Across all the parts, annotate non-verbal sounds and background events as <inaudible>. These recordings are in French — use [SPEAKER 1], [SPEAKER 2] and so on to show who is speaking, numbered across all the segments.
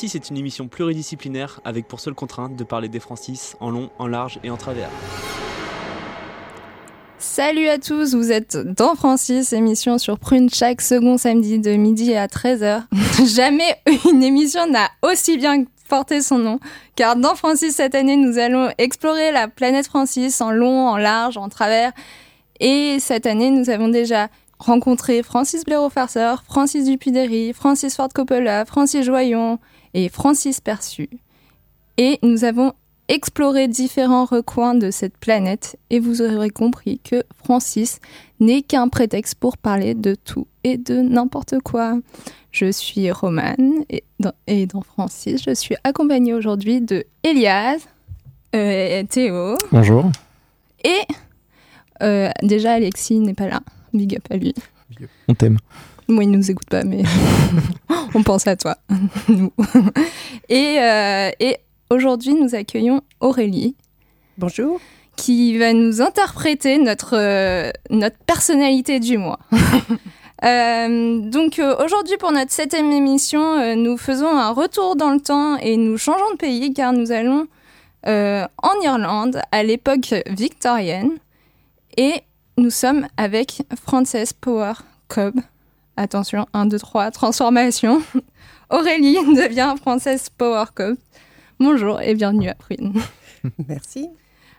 [SPEAKER 1] Francis est une émission pluridisciplinaire avec pour seule contrainte de parler des Francis en long, en large et en travers.
[SPEAKER 2] Salut à tous, vous êtes dans Francis, émission sur Prune chaque second samedi de midi à 13h. <laughs> Jamais une émission n'a aussi bien porté son nom, car dans Francis cette année, nous allons explorer la planète Francis en long, en large, en travers. Et cette année, nous avons déjà rencontré Francis Blaireau-Farceur, Francis Dupuy-Derry, Francis Ford Coppola, Francis Joyon et Francis Perçu. Et nous avons exploré différents recoins de cette planète et vous aurez compris que Francis n'est qu'un prétexte pour parler de tout et de n'importe quoi. Je suis Romane et dans, et dans Francis, je suis accompagnée aujourd'hui de Elias, euh, Théo
[SPEAKER 3] Bonjour.
[SPEAKER 2] et euh, déjà Alexis n'est pas là. Big up à lui.
[SPEAKER 3] On t'aime.
[SPEAKER 2] Moi, il nous écoute pas, mais <laughs> on pense à toi. <laughs> Nous. et euh, et aujourd'hui, nous accueillons Aurélie.
[SPEAKER 4] Bonjour.
[SPEAKER 2] Qui va nous interpréter notre, euh, notre personnalité du mois. <laughs> Euh, donc euh, aujourd'hui, pour notre septième émission, euh, nous faisons un retour dans le temps et nous changeons de pays car nous allons euh, en Irlande à l'époque victorienne et nous sommes avec Frances Power Cobb. Attention, 1, 2, 3, transformation. <laughs> Aurélie <laughs> devient Frances Power Cobb. Bonjour et bienvenue à Prune. <laughs>
[SPEAKER 4] Merci.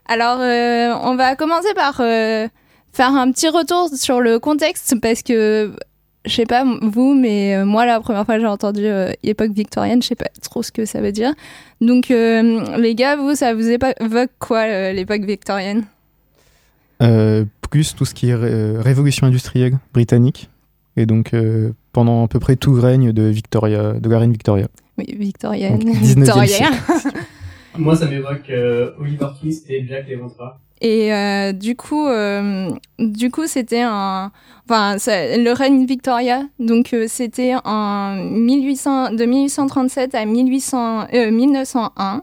[SPEAKER 2] Alors, euh, on va commencer par euh, faire un petit retour sur le contexte parce que, je sais pas vous, mais euh, moi, la première fois que j'ai entendu euh, époque victorienne, je sais pas trop ce que ça veut dire. Donc, euh, les gars, vous, ça vous évoque quoi euh, l'époque victorienne?
[SPEAKER 3] Euh, plus tout ce qui est ré- révolution industrielle britannique. Et donc, euh, pendant à peu près tout règne de Victoria, de la reine Victoria.
[SPEAKER 2] Oui, victorienne.
[SPEAKER 3] Donc, <laughs> 19e
[SPEAKER 2] victorienne. <laughs>
[SPEAKER 5] Moi, ça m'évoque euh, Oliver Twist et Jack l'Éventreur.
[SPEAKER 2] Et euh, du coup, euh, du coup, c'était un, enfin, ça- le règne Victoria. Donc, euh, c'était en 1800, de 1837 à 1800, euh, 1901.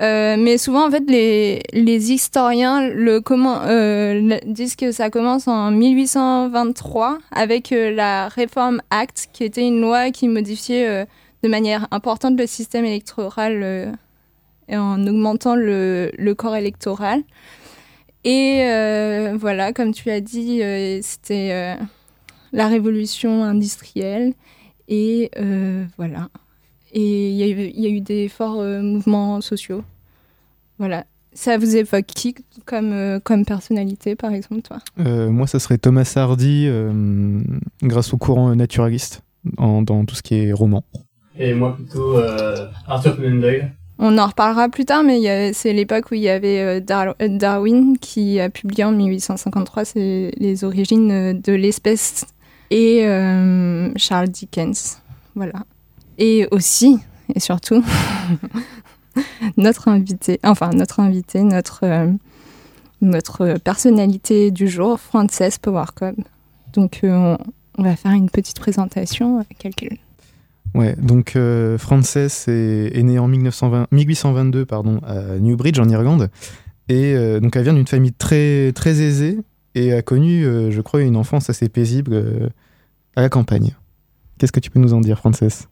[SPEAKER 2] Euh, mais souvent, en fait, les, historiens euh, disent que ça commence en 1823 avec euh, la Reform Act, qui était une loi qui modifiait de manière importante le système électoral en augmentant le, le corps électoral. Et voilà, comme tu as dit, c'était la révolution industrielle. Et voilà. Et il y, a eu- il y a eu des forts euh, mouvements sociaux. Voilà. Ça vous évoque qui comme, euh, comme personnalité, par exemple, toi?
[SPEAKER 3] Euh, moi, ça serait Thomas Hardy, euh, grâce au courant naturaliste, en- dans tout ce qui est roman.
[SPEAKER 5] Et moi, plutôt euh, Arthur Conan Doyle.
[SPEAKER 2] On en reparlera plus tard, mais c'est l'époque où il y avait Dar- Darwin qui a publié en 1853 c'est les origines de l'espèce et euh, Charles Dickens. Voilà. Et aussi, et surtout, <laughs> notre invité, enfin notre invité, notre, euh, notre personnalité du jour, Frances Powercom. Donc euh, on, va faire une petite présentation. euh, Quelques...
[SPEAKER 3] Ouais, donc euh, Frances est, née en 1920 1822 pardon, à Newbridge, en Irlande. Et euh, donc, elle vient d'une famille très, très aisée et a connu, euh, je crois, une enfance assez paisible euh, à la campagne. Qu'est-ce que tu peux nous en dire, Frances?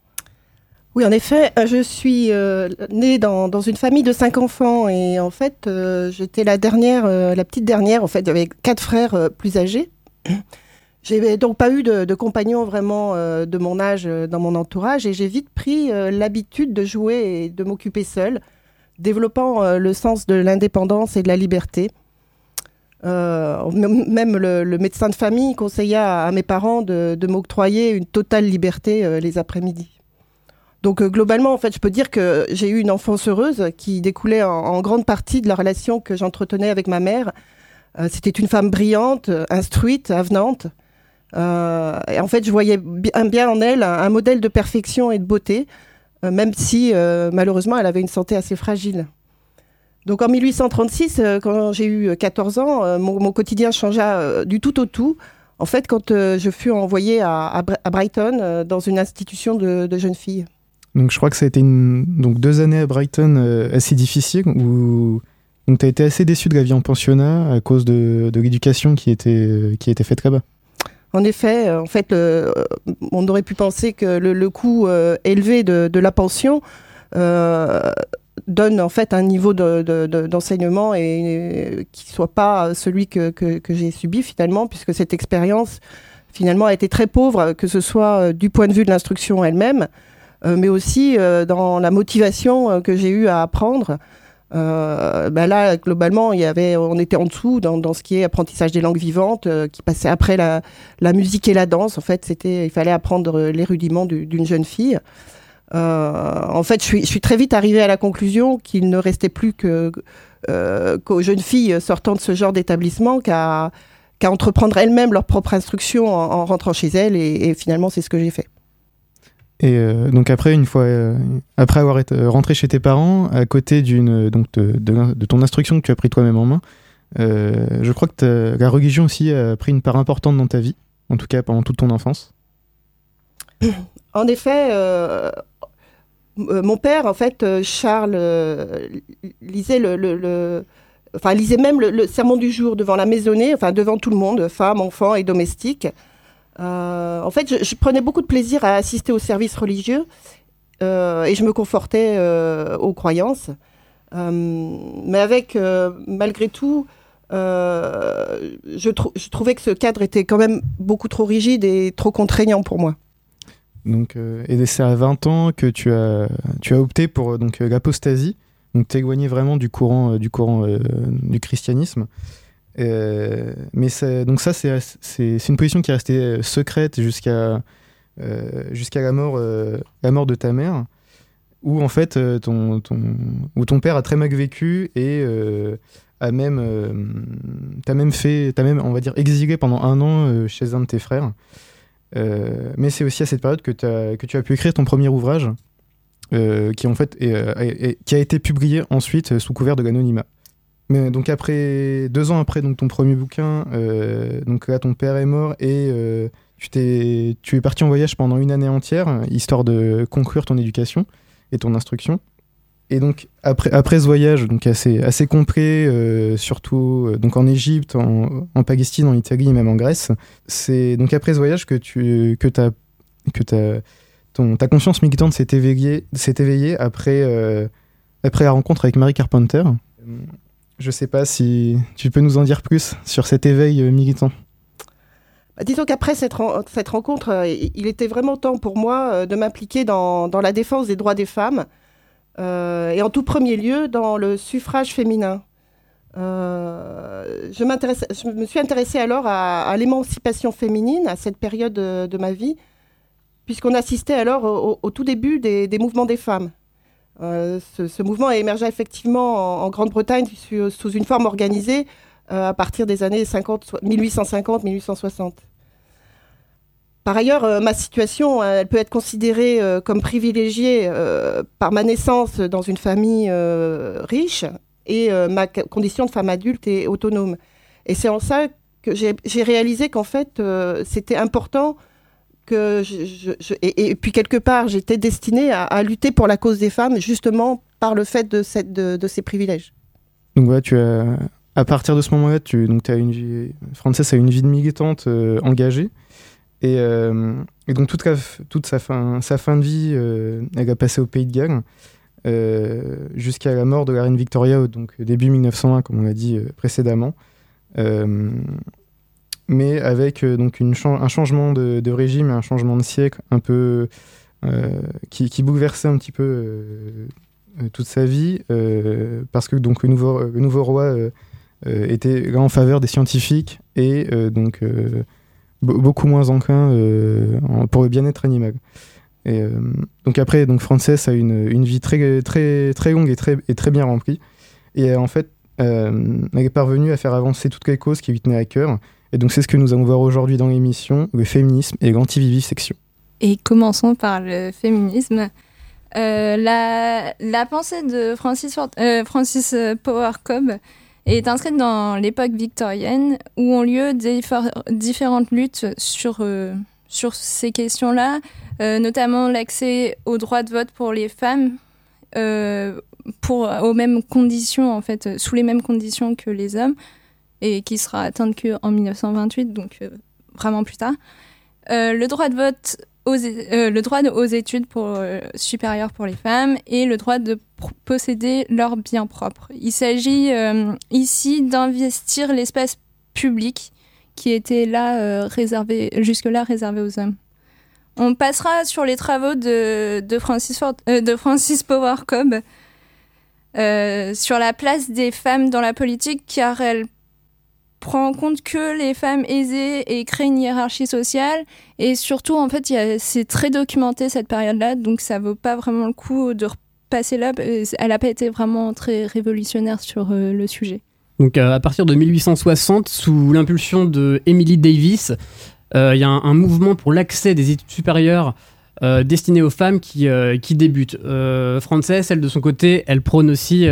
[SPEAKER 4] Oui, en effet, euh, je suis euh, née dans, une famille de cinq enfants et en fait, euh, j'étais la dernière, la petite dernière. En fait, avait quatre frères plus âgés. <clears throat> J'ai donc pas eu de, compagnons vraiment de mon âge dans mon entourage et j'ai vite pris l'habitude de jouer et de m'occuper seule, développant le sens de l'indépendance et de la liberté. Même le, médecin de famille conseilla à, mes parents de, m'octroyer une totale liberté les après-midi. Donc globalement, en fait, je peux dire que j'ai eu une enfance heureuse qui découlait en, grande partie de la relation que j'entretenais avec ma mère. C'était une femme brillante, instruite, avenante. et en fait, je voyais bien, en elle un, modèle de perfection et de beauté, même si malheureusement elle avait une santé assez fragile. Donc en 1836, quand j'ai eu 14 ans, mon, quotidien changea du tout au tout. En fait, quand je fus envoyée à, Brighton dans une institution de jeunes filles.
[SPEAKER 3] Donc je crois que ça a été donc deux années à Brighton euh, assez difficiles où tu as été assez déçu de la vie en pensionnat à cause de, de l'éducation qui était, qui était faite là-bas.
[SPEAKER 4] En effet, euh, en fait, euh, on aurait pu penser que le, coût élevé de, de, la pension donne en fait un niveau d'enseignement de, et, qui soit pas celui que, j'ai subi finalement, puisque cette expérience finalement a été très pauvre, que ce soit du point de vue de l'instruction elle-même, euh, mais aussi euh, dans la motivation euh, que j'ai eu à apprendre. Ben là, globalement, on était en dessous dans, ce qui est apprentissage des langues vivantes, qui passait après la, musique et la danse. En fait, il fallait apprendre les rudiments d'une jeune fille. en fait, je suis, très vite arrivée à la conclusion qu'il ne restait plus qu'aux jeunes filles sortant de ce genre d'établissement qu'à qu'à entreprendre elles-mêmes leur propre instruction en, rentrant chez elles. Et finalement, c'est ce que j'ai fait.
[SPEAKER 3] Et euh, donc après, une fois, euh, après avoir été rentré chez tes parents, à côté d'une donc de, ton instruction que tu as pris toi-même en main, euh, je crois que la religion aussi a pris une part importante dans ta vie, en tout cas pendant toute ton enfance. <coughs>
[SPEAKER 4] En effet, mon père, en fait, Charles, lisait le, le, enfin lisait même le, sermon du jour devant la maisonnée, enfin devant tout le monde, femmes, enfants et domestiques. Euh, en fait, je, prenais beaucoup de plaisir à assister aux services religieux euh, et je me confortais euh, aux croyances. mais avec, malgré tout, je, trouvais que ce cadre était quand même beaucoup trop rigide et trop contraignant pour moi.
[SPEAKER 3] Donc, et c'est à 20 ans que tu as, opté pour l'apostasie, donc t'éloigner vraiment du courant, du courant du christianisme. Euh, mais donc ça, c'est une position qui est restée euh, secrète jusqu'à euh, jusqu'à la mort la mort de ta mère, où en fait ton, où ton père a très mal vécu et a même t'as même fait t'as même on va dire exilé pendant un an chez un de tes frères. mais c'est aussi à cette période que, que tu as pu écrire ton premier ouvrage, qui en fait qui a été publié ensuite sous couvert de l'anonymat. Mais donc après deux ans après donc ton premier bouquin, euh, donc ton père est mort et euh, tu t'es tu es parti en voyage pendant une année entière histoire de conclure ton éducation et ton instruction. Et donc après après ce voyage donc assez assez complet euh, surtout donc en Égypte, en, en, Palestine, en Italie et même en Grèce, c'est donc après ce voyage que tu que as que ta ton ta conscience militante s'est éveillée s'est éveillée après après la rencontre avec Marie Carpenter. Je sais pas si tu peux nous en dire plus sur cet éveil euh, militant.
[SPEAKER 4] Bah, disons qu'après cette, rencontre, euh, il était vraiment temps pour moi euh, de m'impliquer dans, la défense des droits des femmes et en tout premier lieu dans le suffrage féminin. je, je, me suis intéressée alors à, l'émancipation féminine à cette période de, ma vie, puisqu'on assistait alors au, tout début des mouvements des femmes. Euh, ce, mouvement a émergé effectivement en, Grande-Bretagne sous, une forme organisée euh, à partir des années 1850-1860. Par ailleurs, euh, ma situation, elle peut être considérée comme privilégiée par ma naissance dans une famille riche et ma condition de femme adulte et autonome. Et c'est en ça que j'ai réalisé qu'en fait, c'était important et, puis quelque part, j'étais destinée à, lutter pour la cause des femmes, justement par le fait de, ces privilèges.
[SPEAKER 3] Donc voilà, tu as, à partir de ce moment-là, tu as une vie, Frances a une vie de militante euh, engagée. Et, euh, et, donc toute, toute sa, fin, sa fin de vie, euh, elle a passé au Pays de Galles. jusqu'à la mort de la reine Victoria, donc début 1901, comme on l'a dit précédemment mais avec euh, donc une un changement de, régime et un changement de siècle un peu euh, qui, bouleversait un petit peu euh, toute sa vie, parce que donc le nouveau, le nouveau roi était en faveur des scientifiques et donc beaucoup moins enclin pour le bien-être animal. Et donc après, donc Frances a une, une vie très, très, très longue et très, et très bien remplie. Et en fait, elle est parvenue à faire avancer toutes les causes qui lui tenaient à cœur. Et donc c'est ce que nous allons voir aujourd'hui dans l'émission, le féminisme et l'antivivisection.
[SPEAKER 2] Et commençons par le féminisme. Euh, la, pensée de Francis, euh, Power Cobb est inscrite dans l'époque victorienne où ont lieu différentes luttes sur, euh, sur ces questions-là, euh, notamment l'accès au droit de vote pour les femmes pour, aux mêmes conditions, en fait, sous les mêmes conditions que les hommes, et qui sera atteinte qu'en 1928, donc vraiment plus tard. le droit de vote euh, le droit aux études pour, euh, supérieures pour les femmes et le droit de posséder leurs biens propres. Il s'agit euh, ici d'investir l'espace public qui était là réservé jusque-là réservé aux hommes. On passera sur les travaux de, de Francis, de Francis Power Cobb sur la place des femmes dans la politique car elle prend en compte que les femmes aisées et crée une hiérarchie sociale. Et surtout, en fait, c'est très documenté cette période-là, donc ça vaut pas vraiment le coup de repasser là. Elle n'a pas été vraiment très révolutionnaire sur euh, le sujet.
[SPEAKER 6] Donc euh, à partir de 1860, sous l'impulsion de Emily Davis, euh, il y a un, mouvement pour l'accès des études supérieures destiné aux femmes qui, qui débutent. Frances, elle de son côté, elle prône aussi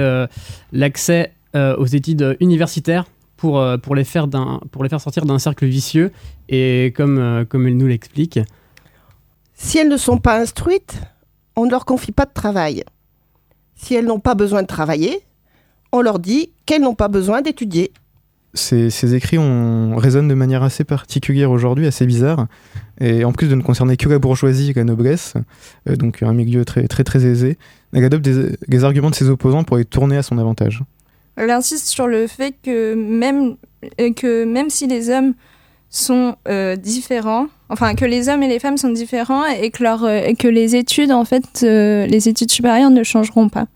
[SPEAKER 6] l'accès aux études universitaires pour, euh, pour, les, faire pour les faire sortir d'un cercle vicieux. Et comme, euh, comme elle nous l'explique.
[SPEAKER 4] Si elles ne sont pas instruites, on ne leur confie pas de travail. Si elles n'ont pas besoin de travailler, on leur dit qu'elles n'ont pas besoin d'étudier.
[SPEAKER 3] Ces, ces, écrits on, résonnent de manière assez particulière aujourd'hui, assez bizarre. Et en plus de ne concerner que la bourgeoisie et la noblesse, euh, donc un milieu très très très aisé, elle adopte des, des arguments de ses opposants pour les tourner à son avantage.
[SPEAKER 2] Elle insiste sur le fait que même, euh, que même si les hommes sont euh, différents, enfin que les hommes et les femmes sont différents et que, leur, euh, que les études, en fait, les études supérieures ne changeront pas.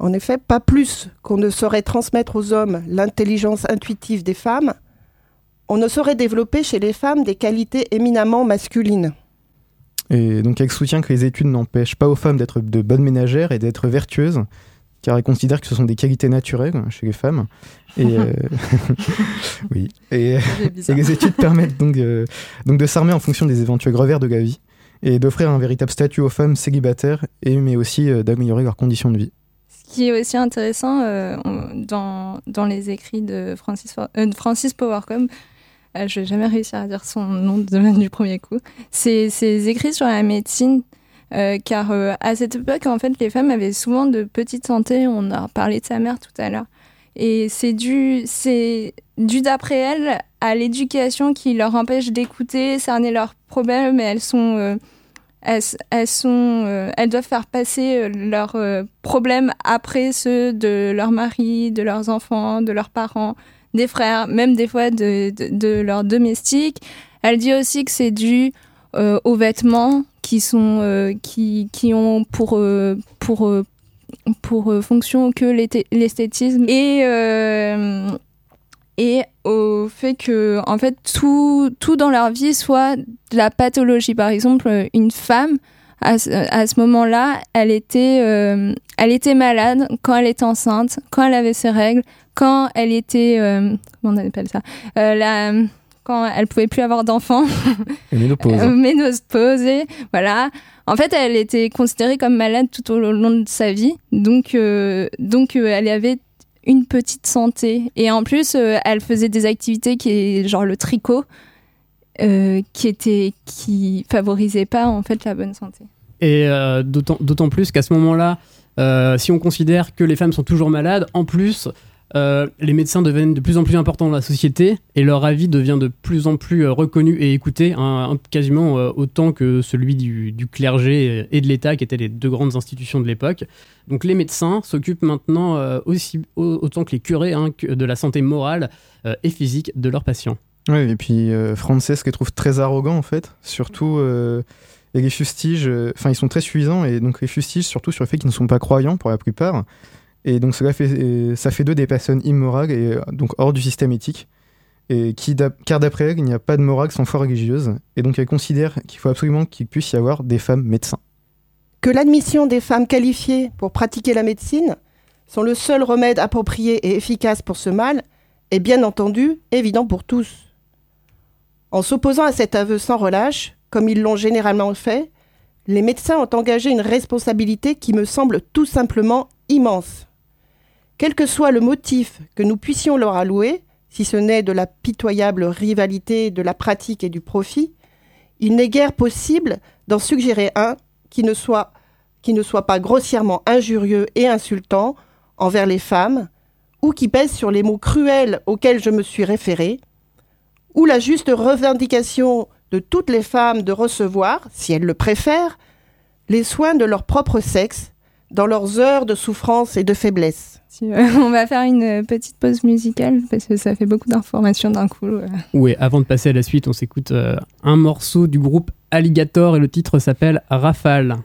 [SPEAKER 4] En effet, pas plus qu'on ne saurait transmettre aux hommes l'intelligence intuitive des femmes, on ne saurait développer chez les femmes des qualités éminemment masculines.
[SPEAKER 3] Et donc elle soutient que les études n'empêchent pas aux femmes d'être de bonnes ménagères et d'être vertueuses, car elle considère que ce sont des qualités naturelles chez les femmes. Et, euh, <laughs> <laughs> oui. Et, les études permettent donc, euh, donc de s'armer en fonction des éventuels revers de la vie et d'offrir un véritable statut aux femmes célibataires, et, mais aussi euh, d'améliorer leurs conditions de vie.
[SPEAKER 2] Ce qui est aussi intéressant dans, dans, les écrits de Francis, Francis Powercom, je vais jamais réussir à dire son nom de, du premier coup, c'est ses écrits sur la médecine euh, car euh, à cette époque, en fait, les femmes avaient souvent de petites santé. On a parlé de sa mère tout à l'heure. Et c'est dû, c'est dû d'après elles à l'éducation qui leur empêche d'écouter, cerner leurs problèmes. Et elles sont, euh, elles, sont, elles doivent faire passer leurs problèmes après ceux de leur mari, de leurs enfants, de leurs parents, des frères, même des fois de, de, de leurs domestiques. Elle dit aussi que c'est dû aux vêtements qui sont euh, qui, qui ont pour euh, pour euh, pour fonction que l'esthétisme et et au fait que en fait tout tout dans leur vie soit de la pathologie. Par exemple une femme à ce, à ce moment-là elle était elle était malade quand elle était enceinte quand elle avait ses règles quand elle était comment on appelle ça? La quand elle pouvait plus avoir d'enfants. <laughs>
[SPEAKER 3] Ménopause.
[SPEAKER 2] Ménopausée, voilà. En fait, elle était considérée comme malade tout au long de sa vie, donc euh, donc euh, elle avait une petite santé et en plus euh, elle faisait des activités qui est genre le tricot, qui était qui favorisait pas en fait la bonne santé.
[SPEAKER 6] Et d'autant plus qu'à ce moment-là, si on considère que les femmes sont toujours malades, en plus euh, les médecins deviennent de plus en plus importants dans la société et leur avis devient de plus en plus euh, reconnu et écouté, hein, quasiment euh, autant que celui du, clergé et de l'État, qui étaient les deux grandes institutions de l'époque. Donc les médecins s'occupent maintenant aussi autant que les curés hein, de la santé morale et physique de leurs patients.
[SPEAKER 3] Oui, et puis Frances, qu'elle trouve très arrogant en fait, surtout. Et les fustiges, enfin, ils sont très suffisants, et donc les fustiges, surtout sur le fait qu'ils ne sont pas croyants pour la plupart. Et donc cela fait, ça fait d'eux des personnes immorales et donc hors du système éthique. Et qui, car d'après elle, il n'y a pas de morale sans foi religieuse. Et donc elle considère qu'il faut absolument qu'il puisse y avoir des femmes médecins.
[SPEAKER 4] que l'admission des femmes qualifiées pour pratiquer la médecine sont le seul remède approprié et efficace pour ce mal est bien entendu évident pour tous. En s'opposant à cet aveu sans relâche, comme ils l'ont généralement fait, les médecins ont engagé une responsabilité qui me semble tout simplement immense. Quel que soit le motif que nous puissions leur allouer, si ce n'est de la pitoyable rivalité de la pratique et du profit, il n'est guère possible d'en suggérer un qui ne soit, pas grossièrement injurieux et insultant envers les femmes, ou qui pèse sur les mots cruels auxquels je me suis référé, ou la juste revendication de toutes les femmes de recevoir, si elles le préfèrent, les soins de leur propre sexe dans leurs heures de souffrance et de faiblesse. <laughs>
[SPEAKER 2] On va faire une petite pause musicale parce que ça fait beaucoup d'informations d'un coup.
[SPEAKER 7] Oui, avant de passer à la suite, on s'écoute euh, un morceau du groupe Alligator et le titre s'appelle Rafale.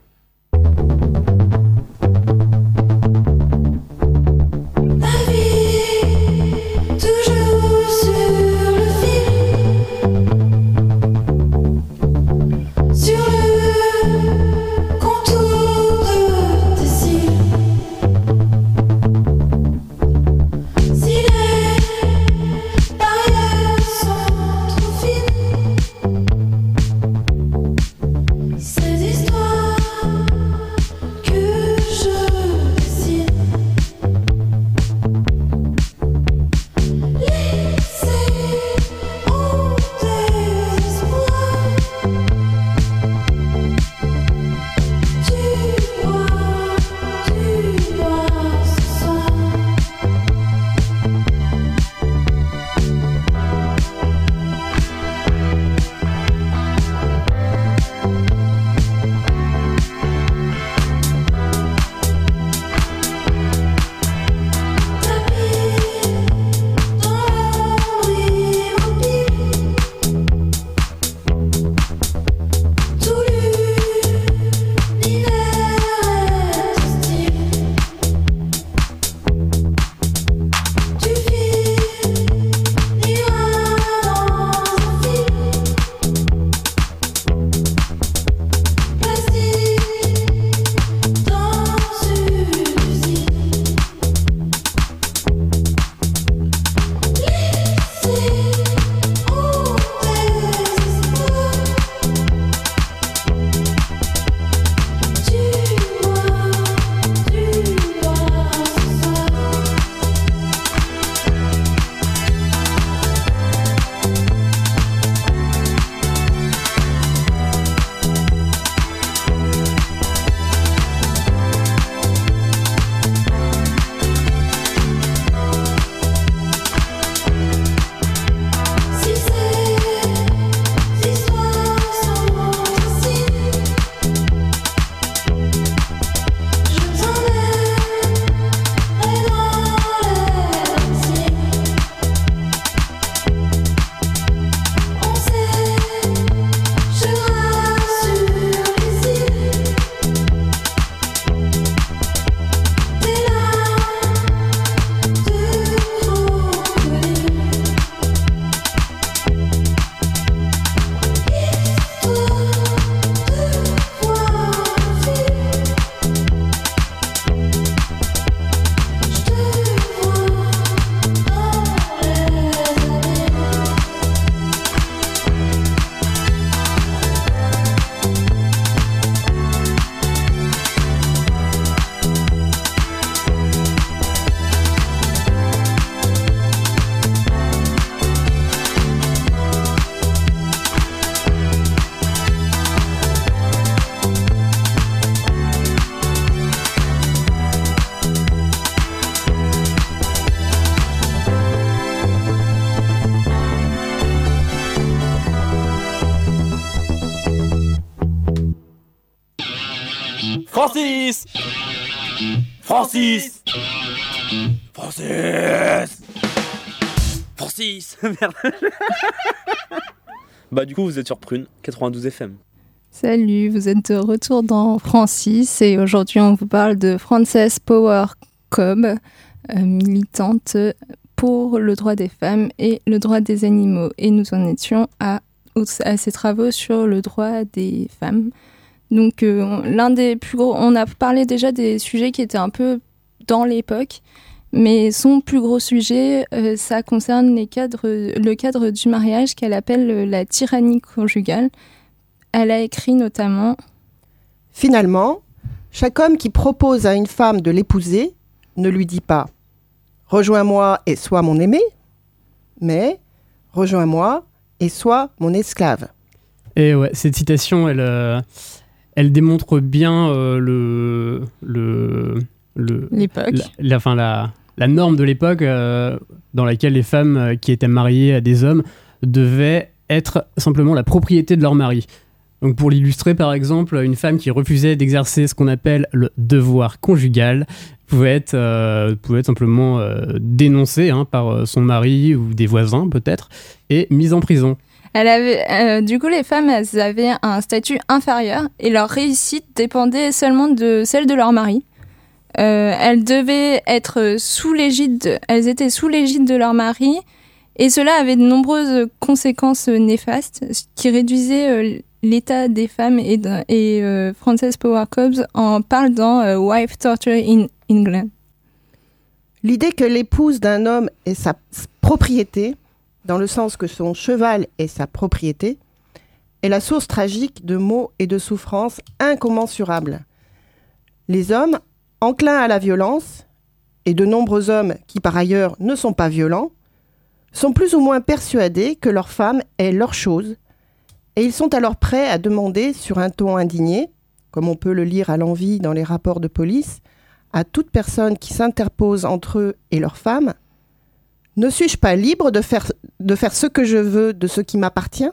[SPEAKER 1] Francis Francis. Francis. <laughs> Merde. <laughs> Bah du coup vous êtes sur Prune 92 FM.
[SPEAKER 2] Salut, vous êtes de retour dans Francis et aujourd'hui on vous parle de Frances Power Cobb, euh, militante pour le droit des femmes et le droit des animaux. Et nous en étions à, à ses travaux sur le droit des femmes. Donc euh, l'un des plus gros, on a parlé déjà des sujets qui étaient un peu dans l'époque, mais son plus gros sujet, euh, ça concerne les cadres, le cadre du mariage qu'elle appelle euh, la tyrannie conjugale. Elle a écrit notamment
[SPEAKER 4] Finalement, chaque homme qui propose à une femme de l'épouser ne lui dit pas Rejoins-moi et sois mon aimé, mais Rejoins-moi et sois mon esclave.
[SPEAKER 6] Et ouais, cette citation, elle, euh, elle démontre bien euh, le, le, le
[SPEAKER 2] l'époque.
[SPEAKER 6] la, la, enfin, la, la norme de l'époque euh, dans laquelle les femmes euh, qui étaient mariées à des hommes devaient être simplement la propriété de leur mari. Donc pour l'illustrer par exemple, une femme qui refusait d'exercer ce qu'on appelle le devoir conjugal pouvait être, euh, pouvait être simplement euh, dénoncée hein, par son mari ou des voisins peut-être et mise en prison.
[SPEAKER 2] Elle avait, euh, du coup, les femmes, elles avaient un statut inférieur et leur réussite dépendait seulement de celle de leur mari. Euh, elles devaient être sous l'égide, elles étaient sous l'égide de leur mari et cela avait de nombreuses conséquences néfastes, qui réduisait euh, l'état des femmes et, euh, Frances Power Cobbs en parle dans Wife Torture in England.
[SPEAKER 4] L'idée que l'épouse d'un homme est sa propriété, dans le sens que son cheval est sa propriété, est la source tragique de maux et de souffrances incommensurables. Les hommes, enclins à la violence, et de nombreux hommes qui par ailleurs ne sont pas violents, sont plus ou moins persuadés que leur femme est leur chose, et ils sont alors prêts à demander sur un ton indigné, comme on peut le lire à l'envi dans les rapports de police, à toute personne qui s'interpose entre eux et leur femme Ne suis-je pas libre de faire, de faire ce que je veux de ce qui m'appartient?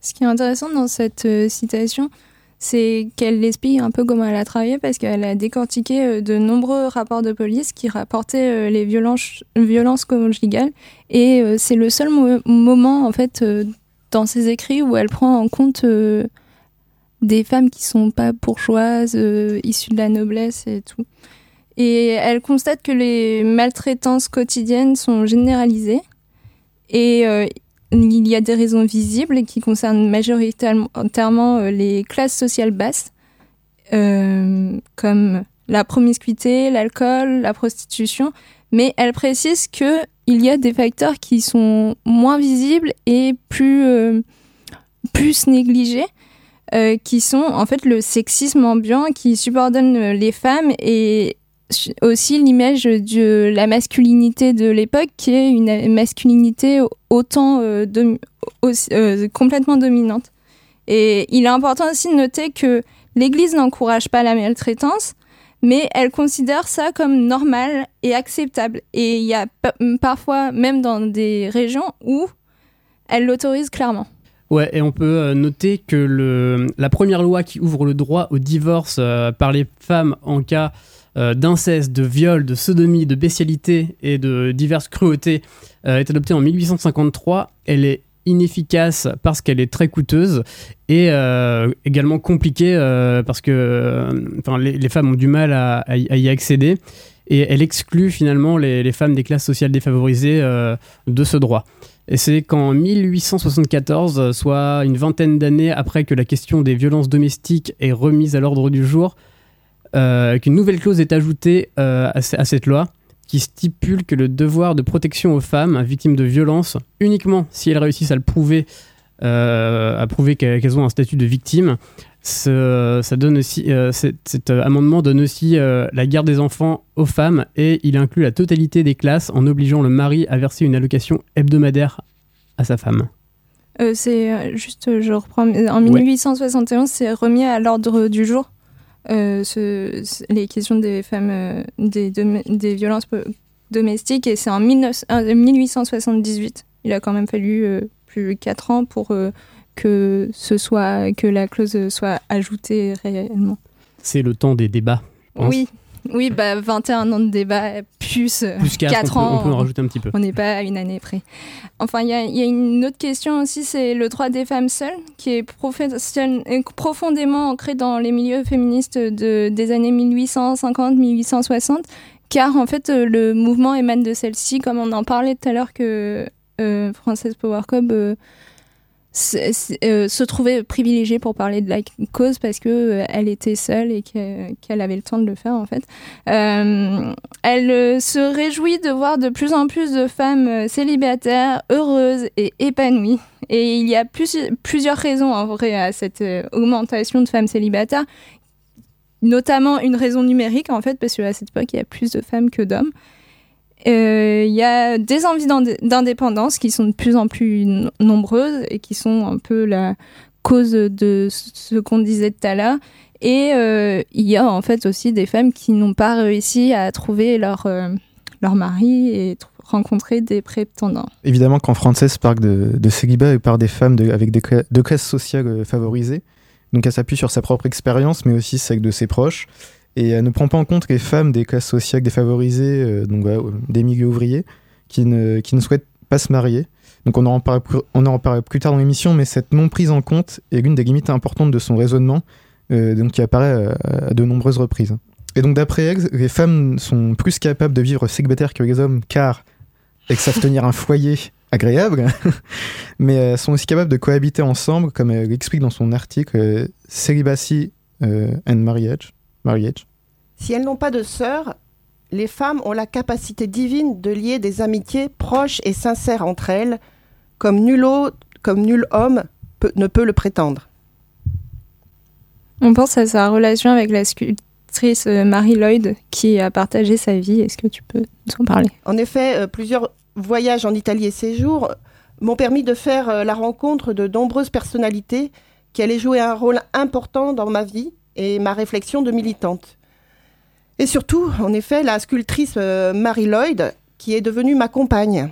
[SPEAKER 2] Ce qui est intéressant dans cette euh, citation, c'est qu'elle l'explique un peu comment elle a travaillé parce qu'elle a décortiqué euh, de nombreux rapports de police qui rapportaient euh, les violences, conjugales et euh, c'est le seul mo- moment en fait dans ses écrits où elle prend en compte des femmes qui sont pas bourgeoises, issues de la noblesse et tout. Et elle constate que les maltraitances quotidiennes sont généralisées et il y a des raisons visibles qui concernent majoritairement euh, les classes sociales basses, euh, comme la promiscuité, l'alcool, la prostitution, mais elle précise que il y a des facteurs qui sont moins visibles et plus, euh, plus négligés, qui sont en fait le sexisme ambiant qui subordonne les femmes et aussi l'image de la masculinité de l'époque qui est une masculinité autant euh, euh, complètement dominante. Et il est important aussi de noter que l'Église n'encourage pas la maltraitance, mais elle considère ça comme normal et acceptable. Et il y a pa- parfois, même dans des régions où elle l'autorise clairement.
[SPEAKER 6] Ouais, et on peut euh, noter que le, la première loi qui ouvre le droit au divorce par les femmes en cas euh, d'inceste, de viol, de sodomie, de bestialité et de diverses cruautés euh, est adoptée en 1853. Elle est inefficace parce qu'elle est très coûteuse et euh, également compliquée parce que les, les femmes ont du mal à, y accéder et elle exclut finalement les, les femmes des classes sociales défavorisées de ce droit. Et c'est qu'en 1874, euh, soit une vingtaine d'années après que la question des violences domestiques est remise à l'ordre du jour, qu'une nouvelle clause est ajoutée euh, à, ce- à cette loi qui stipule que le devoir de protection aux femmes victimes de violences, uniquement si elles réussissent à le prouver, euh, à prouver qu'elles ont un statut de victime, ce- ça donne aussi, euh, cet, cet, euh, amendement donne aussi euh, la garde des enfants aux femmes et il inclut la totalité des classes en obligeant le mari à verser une allocation hebdomadaire à sa femme.
[SPEAKER 2] Euh, c'est euh, juste, euh, je reprends, en 1871, c'est remis à l'ordre du jour? Euh, ce- les questions des femmes, euh, des, violences domestiques, et c'est en 19 euh, 1878. Il a quand même fallu plus de 4 ans pour que, ce soit, que la clause soit ajoutée réellement.
[SPEAKER 6] C'est le temps des débats. je pense.
[SPEAKER 2] Oui, oui bah, 21 ans de débat, plus, euh,
[SPEAKER 6] Plus 4,
[SPEAKER 2] 4
[SPEAKER 6] on, peut,
[SPEAKER 2] ans.
[SPEAKER 6] on peut en rajouter un petit peu.
[SPEAKER 2] On n'est pas à une année près. Enfin, il y, a- il y a une autre question aussi, c'est le droit des femmes seules, qui est est profondément ancré dans les milieux féministes de, des années 1850-1860, car en fait, euh, le mouvement émane de celle-ci, comme on en parlait tout à l'heure que euh, Frances Power Cobb, euh, se, se- euh, se trouvait privilégiée pour parler de la cause parce que euh, elle était seule et que- qu'elle avait le temps de le faire en fait. Euh, elle euh, se réjouit de voir de plus en plus de femmes euh, célibataires, heureuses et épanouies. Et il y a plus- plusieurs raisons en vrai à cette euh, augmentation de femmes célibataires, notamment une raison numérique en fait, parce qu'à cette époque il y a plus de femmes que d'hommes. Euh, Il y a des envies d'indé- d'indépendance qui sont de plus en plus nombreuses et qui sont un peu la cause de ce qu'on disait tout à l'heure. Et euh, il y a en fait aussi des femmes qui n'ont pas réussi à trouver leur, euh, leur mari et tr- rencontrer des prétendants.
[SPEAKER 3] Évidemment qu'en français, se parle de, de célibat et par des femmes avec des de classes sociales euh, favorisées. Donc elle s'appuie sur sa propre expérience, mais aussi celle de ses proches. Et elle ne prend pas en compte les femmes des classes sociales défavorisées, euh, donc euh, des milieux ouvriers, qui ne, qui ne souhaitent pas se marier. Donc on en reparlera plus, plus tard dans l'émission, mais cette non prise en compte est l'une des limites importantes de son raisonnement, euh, donc qui apparaît à, de nombreuses reprises. Et donc d'après elle, les femmes sont plus capables de vivre célibataires que les hommes, car elles savent tenir un foyer agréable, <laughs> mais elles sont aussi capables de cohabiter ensemble, comme elle l'explique dans son article euh, Celibacy euh, and Marriage.
[SPEAKER 4] Si elles n'ont pas de sœurs, les femmes ont la capacité divine de lier des amitiés proches et sincères entre elles, comme nul autre, comme nul homme peut- ne peut le prétendre.
[SPEAKER 2] On pense à sa relation avec la sculptrice euh, Mary Lloyd qui a partagé sa vie. Est-ce que tu peux nous en parler?
[SPEAKER 4] En effet, euh, plusieurs voyages en Italie et séjours m'ont permis de faire euh, la rencontre de nombreuses personnalités qui allaient jouer un rôle important dans ma vie et ma réflexion de militante. Et surtout, en effet, la sculptrice euh, Mary Lloyd, qui est devenue ma compagne.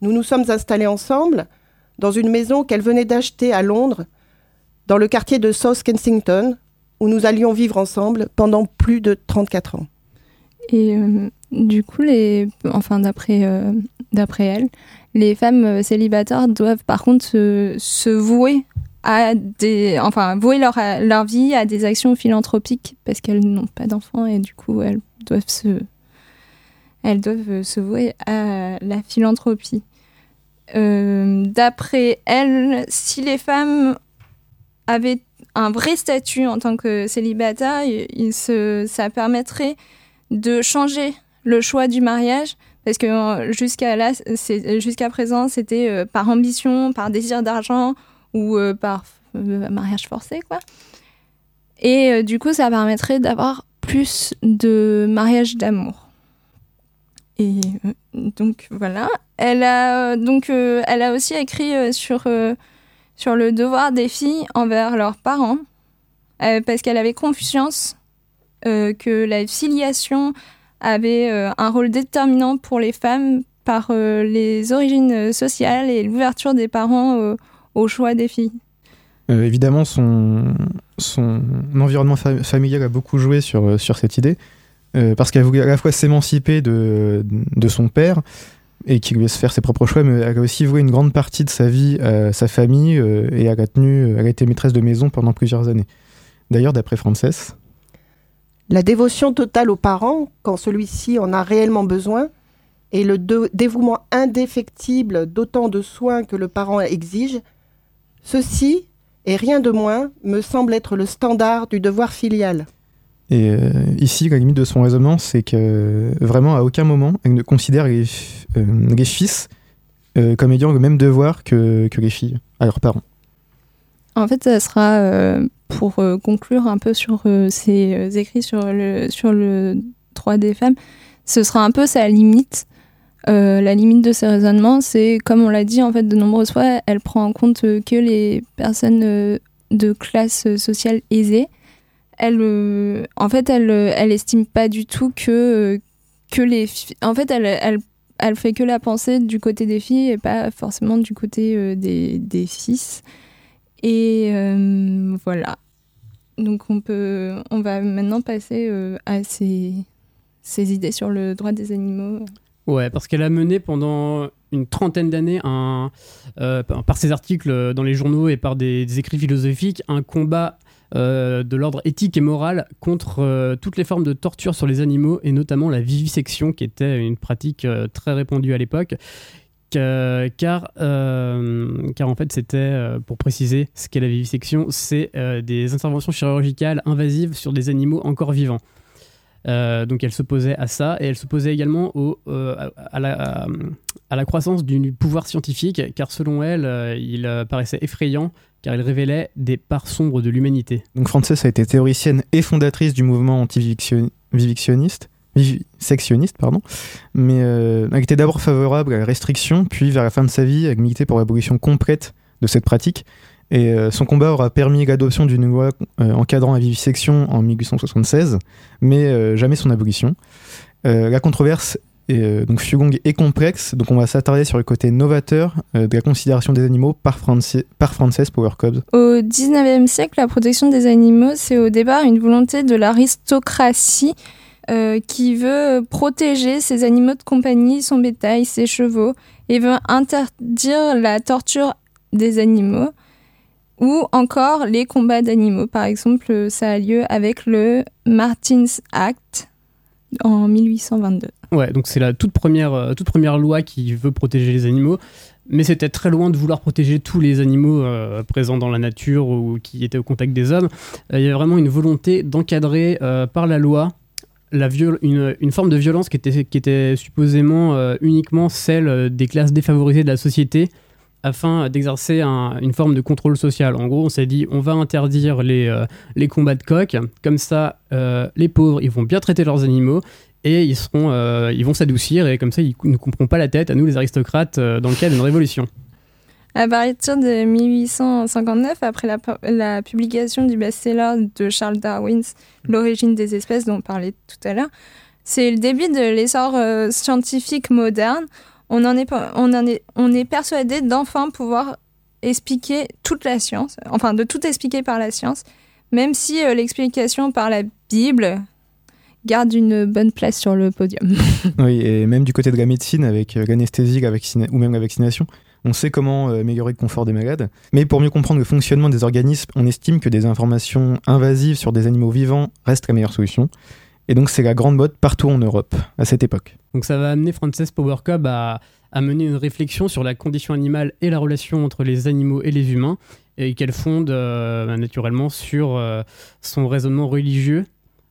[SPEAKER 4] Nous nous sommes installés ensemble dans une maison qu'elle venait d'acheter à Londres, dans le quartier de South Kensington, où nous allions vivre ensemble pendant plus de 34 ans.
[SPEAKER 2] Et euh, du coup, les, enfin d'après euh, elle, les femmes célibataires doivent par contre se vouer à des, enfin vouer leur leur vie à des actions philanthropiques parce qu'elles n'ont pas d'enfants et du coup elles doivent se elles doivent se vouer à la philanthropie. Euh, d'après elle, si les femmes avaient un vrai statut en tant que célibataire, ça permettrait de changer le choix du mariage parce que euh, jusqu'à là, jusqu'à présent, c'était euh, par ambition, par désir d'argent ou euh, par euh, mariage forcé, quoi. Et euh, du coup, ça permettrait d'avoir plus de mariages d'amour. Et donc voilà, elle a donc elle a aussi écrit sur sur le devoir des filles envers leurs parents parce qu'elle avait confiance que la filiation avait un rôle déterminant pour les femmes par les origines sociales et l'ouverture des parents au choix des filles.
[SPEAKER 3] Euh, évidemment, son, son environnement fa- familial a beaucoup joué sur, euh, sur cette idée, euh, parce qu'elle voulait à la fois s'émanciper de, de son père et qu'il lui laisse faire ses propres choix, mais elle a aussi voué une grande partie de sa vie à sa famille euh, et elle a, tenu, elle a été maîtresse de maison pendant plusieurs années. D'ailleurs, d'après Frances,
[SPEAKER 4] La dévotion totale aux parents, quand celui-ci en a réellement besoin, et le dévouement indéfectible d'autant de soins que le parent exige, ceci, et rien de moins, me semble être le standard du devoir filial.
[SPEAKER 3] Et euh, ici, la limite de son raisonnement, c'est que vraiment, à aucun moment, elle ne considère les, euh, les fils euh, comme ayant le même devoir que, que les filles à leurs parents.
[SPEAKER 2] En fait, ça sera euh, pour euh, conclure un peu sur euh, ses euh, écrits sur le, sur le droit des femmes, ce sera un peu sa limite. Euh, la limite de ses raisonnements, c'est comme on l'a dit en fait de nombreuses fois, elle prend en compte euh, que les personnes euh, de classe sociale aisée. Elle, en fait, elle, elle estime pas du tout que que les, en fait, elle, elle, elle fait que la pensée du côté des filles et pas forcément du côté des, des fils. Et voilà. Donc on peut, on va maintenant passer à ces, ces idées sur le droit des animaux.
[SPEAKER 6] Ouais, parce qu'elle a mené pendant une trentaine d'années, un, euh, par ses articles dans les journaux et par des, écrits philosophiques, un combat euh, de l'ordre éthique et moral contre euh, toutes les formes de torture sur les animaux et notamment la vivisection, qui était une pratique très répandue à l'époque Ca- car, car en fait, c'était, pour préciser ce qu'est la vivisection, c'est des interventions chirurgicales invasives sur des animaux encore vivants. Euh, donc elle s'opposait à ça et elle s'opposait également au, euh, à, la, à- la croissance du pouvoir scientifique car selon elle euh, il paraissait effrayant car il révélait des parts sombres de l'humanité.
[SPEAKER 3] Donc Frances a été théoricienne et fondatrice du mouvement anti-vivictionniste, vivisectionniste, pardon, mais elle était d'abord favorable à la restriction, puis vers la fin de sa vie, elle militait pour l'abolition complète de cette pratique. Et euh, son combat aura permis l'adoption d'une loi euh, encadrant la vivisection en 1876, mais euh, jamais son abolition. La controverse est, euh, donc fut longue et complexe, donc on va s'attarder sur le côté novateur de la considération des animaux par, Franci- par Frances Power Cubs.
[SPEAKER 2] Au 19e siècle, la protection des animaux, c'est au départ une volonté de l'aristocratie qui veut protéger ses animaux de compagnie, son bétail, ses chevaux, et veut interdire la torture des animaux ou encore les combats d'animaux. Par exemple, ça a lieu avec le Martin's Act en 1822.
[SPEAKER 6] Ouais, donc c'est la toute première, euh, toute première loi qui veut protéger les animaux, mais c'était très loin de vouloir protéger tous les animaux euh, présents dans la nature ou qui étaient au contact des hommes. Euh, il y avait vraiment une volonté d'encadrer par la loi la une, une forme de violence qui était, qui était supposément uniquement celle des classes défavorisées de la société afin d'exercer un- une forme de contrôle social. En gros, on s'est dit, on va interdire les, euh, les combats de coq, comme ça, euh, les pauvres, ils vont bien traiter leurs animaux, et ils, seront, euh, ils vont s'adoucir, et comme ça, ils ne couperont pas la tête à nous, les aristocrates, dans le cas d'une révolution.
[SPEAKER 2] À partir de 1859, après la, pu- la publication du best-seller de Charles Darwin's L'origine des espèces dont on parlait tout à l'heure, c'est le début de l'essor scientifique moderne. On, en est, on, en est, on est persuadé d'enfin pouvoir expliquer toute la science, enfin de tout expliquer par la science, même si euh, l'explication par la Bible garde une bonne place sur le podium. <laughs>
[SPEAKER 3] Oui, et même du côté de la médecine, avec euh, l'anesthésie la ou même la vaccination, on sait comment euh, améliorer le confort des malades. Mais pour mieux comprendre le fonctionnement des organismes, on estime que des informations invasives sur des animaux vivants restent la meilleure solution. Et donc c'est la grande mode partout en Europe à cette époque.
[SPEAKER 6] Donc ça va amener Frances Power Cub à, à mener une réflexion sur la condition animale et la relation entre les animaux et les humains, et qu'elle fonde euh, naturellement sur euh, son raisonnement religieux,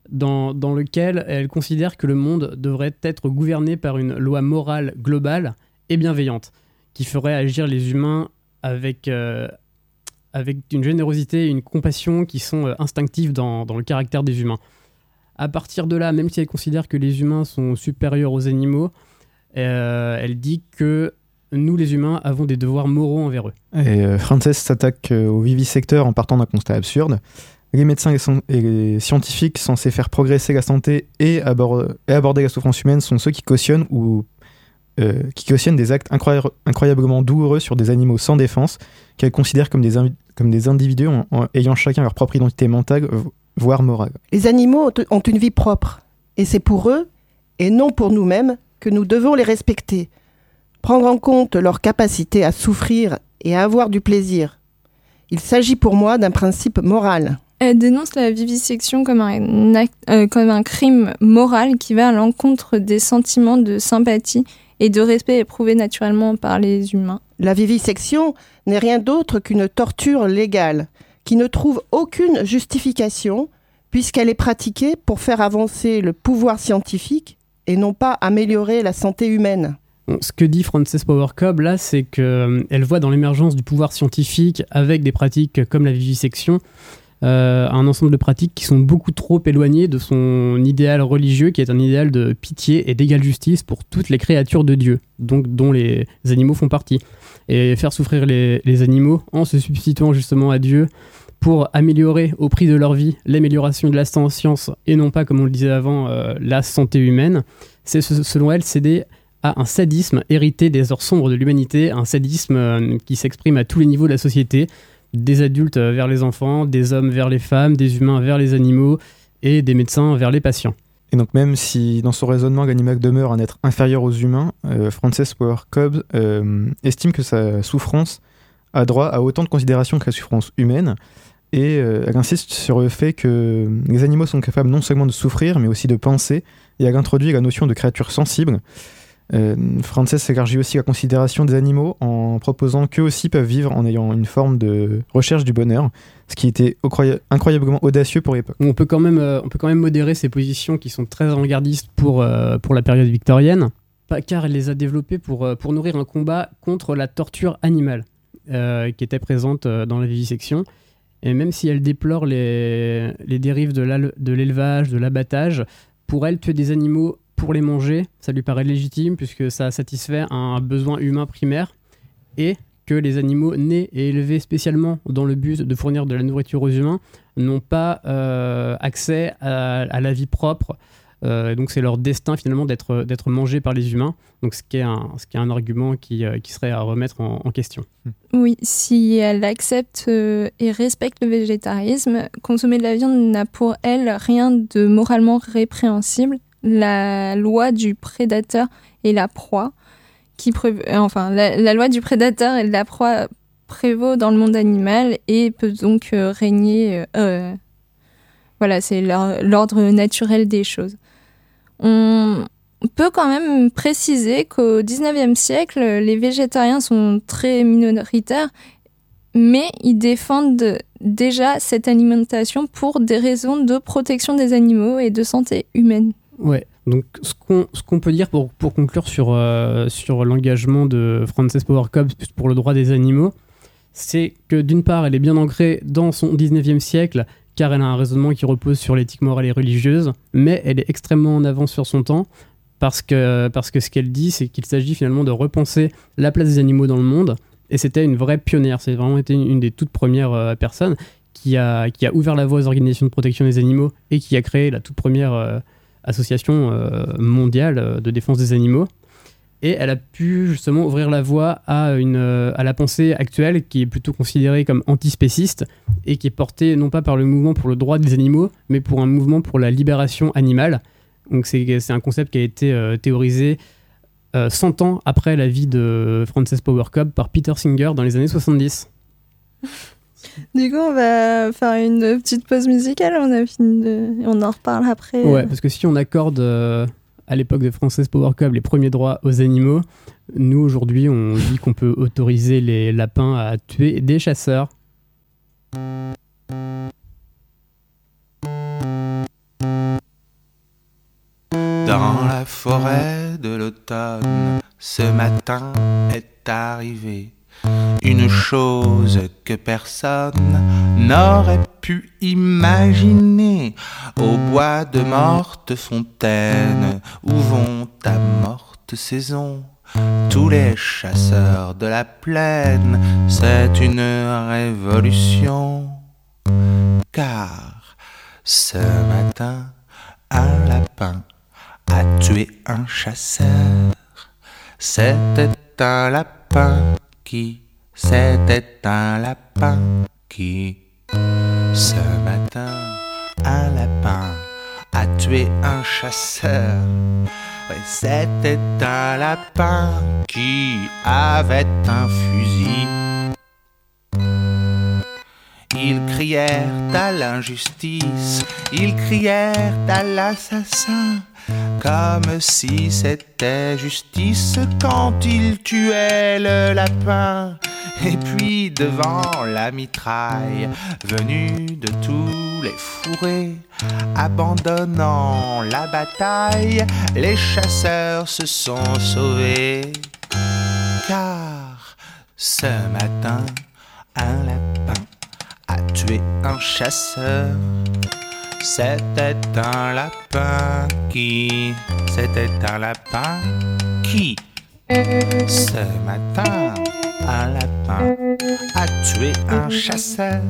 [SPEAKER 6] dans, dans lequel elle considère que le monde devrait être gouverné par une loi morale globale et bienveillante, qui ferait agir les humains avec, euh, avec une générosité et une compassion qui sont instinctives dans, dans le caractère des humains. À partir de là, même si elle considère que les humains sont supérieurs aux animaux, euh, elle dit que nous, les humains, avons des devoirs moraux envers eux.
[SPEAKER 3] Et euh, Frances s'attaque euh, au vivisecteur en partant d'un constat absurde. Les médecins et, les scientifiques censés faire progresser la santé et, abor- et aborder la souffrance humaine sont ceux qui cautionnent ou qui cautionnent des actes incroya- incroyablement douloureux sur des animaux sans défense qu'elles considèrent comme des, individus ayant chacun leur propre identité mentale, voire morale.
[SPEAKER 4] Les animaux ont- une vie propre. Et c'est pour eux, et non pour nous-mêmes, que nous devons les respecter. Prendre en compte leur capacité à souffrir et à avoir du plaisir. Il s'agit pour moi d'un principe moral.
[SPEAKER 2] Elle dénonce la vivisection comme un, acte- euh, comme un crime moral qui va à l'encontre des sentiments de sympathie et de respect éprouvés naturellement par les humains.
[SPEAKER 4] La vivisection n'est rien d'autre qu'une torture légale qui ne trouve aucune justification puisqu'elle est pratiquée pour faire avancer le pouvoir scientifique et non pas améliorer la santé humaine.
[SPEAKER 6] Ce que dit Frances Power Cub, là, c'est qu'elle voit dans l'émergence du pouvoir scientifique, avec des pratiques comme la vivisection, euh, un ensemble de pratiques qui sont beaucoup trop éloignées de son idéal religieux, qui est un idéal de pitié et d'égale justice pour toutes les créatures de Dieu, donc dont les animaux font partie. Et faire souffrir les animaux en se substituant justement à Dieu pour améliorer au prix de leur vie l'amélioration de la science et non pas, comme on le disait avant, euh, la santé humaine, c'est ce- selon elle céder à un sadisme hérité des heures sombres de l'humanité, un sadisme euh, qui s'exprime à tous les niveaux de la société, des adultes euh, vers les enfants, des hommes vers les femmes, des humains vers les animaux et des médecins vers les patients.
[SPEAKER 3] Et donc même si dans son raisonnement l'animal demeure un être inférieur aux humains, Frances Power euh, estime que sa souffrance a droit à autant de considération que la souffrance humaine. Et euh, elle insiste sur le fait que les animaux sont capables non seulement de souffrir, mais aussi de penser. Et elle introduit la notion de créature sensible. Euh, Frances s'élargit aussi la considération des animaux en proposant qu'eux aussi peuvent vivre en ayant une forme de recherche du bonheur, ce qui était incroyablement audacieux pour l'époque.
[SPEAKER 6] On peut quand même, euh, on peut quand même modérer ces positions qui sont très avant-gardistes pour, euh, pour la période victorienne, car elle les a développées pour, pour nourrir un combat contre la torture animale qui était présente dans la vivisection. Et même si elle déplore les, dérives de l'élevage, de l'abattage, pour elle, tuer des animaux pour les manger, ça lui paraît légitime puisque ça satisfait un besoin humain primaire et que les animaux nés et élevés spécialement dans le but de fournir de la nourriture aux humains n'ont pas euh, accès à, la vie propre. Euh, donc c'est leur destin finalement d'être d'être mangés par les humains. Donc ce qui est un, ce qui est un argument qui, euh, qui serait à remettre en, question.
[SPEAKER 2] Oui, si elle accepte et respecte le végétarisme, consommer de la viande n'a pour elle rien de moralement répréhensible la loi du prédateur et la proie, qui euh, enfin la, loi du prédateur et de la proie prévaut dans le monde animal et peut donc euh, régner. Euh, voilà, c'est l'ordre naturel des choses. On peut quand même préciser qu'au 19e siècle, les végétariens sont très minoritaires, mais ils défendent déjà cette alimentation pour des raisons de protection des animaux et de santé humaine.
[SPEAKER 6] Ouais. Donc, ce qu'on peut dire pour, pour conclure sur, euh, sur l'engagement de Frances Power Cubs pour le droit des animaux, c'est que d'une part, elle est bien ancrée dans son 19e siècle, car elle a un raisonnement qui repose sur l'éthique morale et religieuse, mais elle est extrêmement en avance sur son temps, parce que, parce que ce qu'elle dit, c'est qu'il s'agit finalement de repenser la place des animaux dans le monde, et c'était une vraie pionnière, c'est vraiment été une, des toutes premières euh, personnes qui a, qui a ouvert la voie aux organisations de protection des animaux et qui a créé la toute première... Euh, association euh, mondiale de défense des animaux. Et elle a pu justement ouvrir la voie à, une, euh, à la pensée actuelle qui est plutôt considérée comme antispéciste et qui est portée non pas par le mouvement pour le droit des animaux, mais pour un mouvement pour la libération animale. Donc c'est un concept qui a été théorisé 100 ans après la vie de Frances Power Cub par Peter Singer dans les années 70. <laughs>
[SPEAKER 2] Du coup, on va faire une petite pause musicale. On a fini de... On en reparle après.
[SPEAKER 6] Ouais, parce que si on accorde euh, à l'époque de Française Power Club les premiers droits aux animaux, nous aujourd'hui, on dit qu'on peut autoriser les lapins à tuer des chasseurs.
[SPEAKER 8] Dans la forêt de l'automne, ce matin est arrivé une chose que personne n'aurait pu imaginer au bois de morte fontaine où vont à morte saison? Tous les chasseurs de la plaine. C'est une révolution car ce matin un lapin a tué un chasseur. C'était un lapin c'était un lapin qui, ce matin, un lapin a tué un chasseur. c'était un lapin qui avait un fusil. Ils crièrent à l'injustice, ils crièrent à l'assassin, comme si c'était justice quand ils tuaient le lapin. Et puis devant la mitraille venue de tous les fourrés, abandonnant la bataille, les chasseurs se sont sauvés. Car ce matin, un lapin tué un chasseur. C'était un lapin qui, c'était un lapin qui, ce matin, un lapin a tué un chasseur.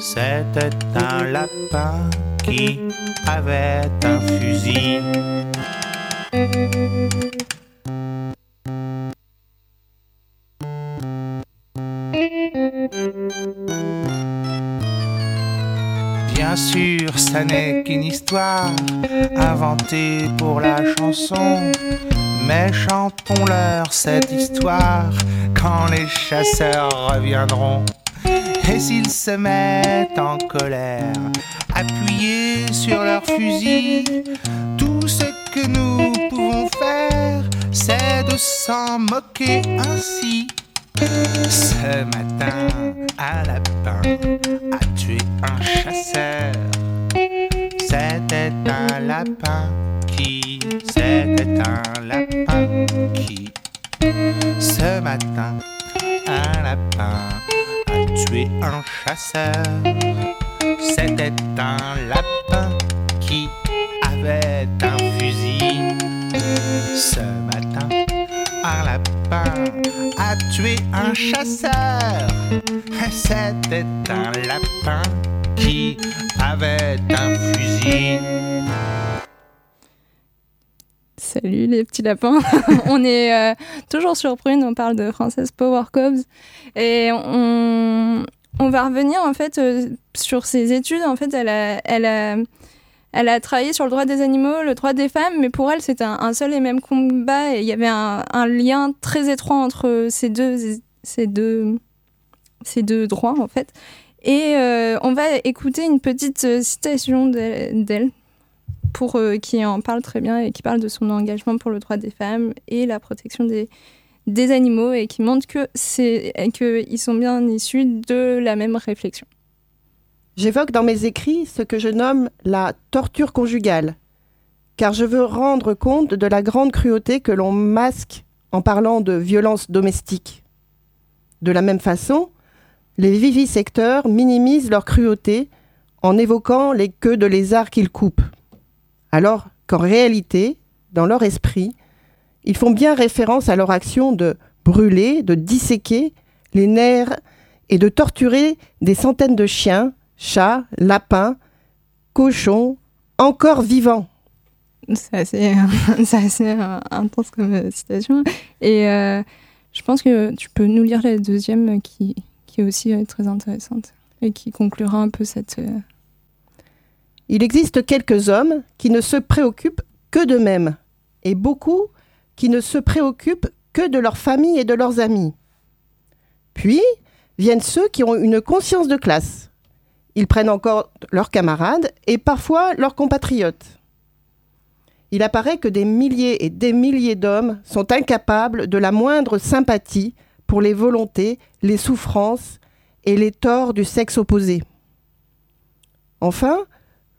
[SPEAKER 8] C'était un lapin qui avait un fusil. Bien sûr, ça n'est qu'une histoire inventée pour la chanson. Mais chantons-leur cette histoire quand les chasseurs reviendront. Et s'ils se mettent en colère, appuyés sur leurs fusils, tout ce que nous pouvons faire, c'est de s'en moquer ainsi. Ce matin, un lapin a tué un chasseur? C'était un lapin qui, c'était un lapin qui. Ce matin, un lapin a tué un chasseur? C'était un lapin qui avait un fusil. Ce matin, un lapin a tué un chasseur? C'était un lapin qui avait un fusil.
[SPEAKER 2] Salut les petits lapins. <laughs> on est euh, toujours sur Prune, on parle de Frances Power Cubs et on, va revenir en fait euh, sur ses études. En fait, elle a, elle a travaillé sur le droit des animaux, le droit des femmes, mais pour elle, c'était un, seul et même combat et il y avait un, lien très étroit entre ces deux, ces deux, ces deux droits en fait. Et euh, on va écouter une petite euh, citation d'elle pour euh, qui en parle très bien et qui parle de son engagement pour le droit des femmes et la protection des, des animaux et qui montre que c'est qu'ils sont bien issus de la même réflexion.
[SPEAKER 4] J'évoque dans mes écrits ce que je nomme la torture conjugale, car je veux rendre compte de la grande cruauté que l'on masque en parlant de violence domestique. De la même façon, les vivisecteurs minimisent leur cruauté en évoquant les queues de lézards qu'ils coupent, alors qu'en réalité, dans leur esprit, ils font bien référence à leur action de brûler, de disséquer les nerfs et de torturer des centaines de chiens, chats, lapins, cochons, encore vivants. <laughs>
[SPEAKER 2] C'est assez, euh, intense comme euh, citation. Et euh, je pense que tu peux nous lire la deuxième qui, qui est aussi très intéressante et qui conclura un peu cette.
[SPEAKER 4] Il existe quelques hommes qui ne se préoccupent que d'eux-mêmes et beaucoup qui ne se préoccupent que de leur famille et de leurs amis. Puis viennent ceux qui ont une conscience de classe. Ils prennent encore leurs camarades et parfois leurs compatriotes. Il apparaît que des milliers et des milliers d'hommes sont incapables de la moindre sympathie pour les volontés, les souffrances et les torts du sexe opposé. Enfin,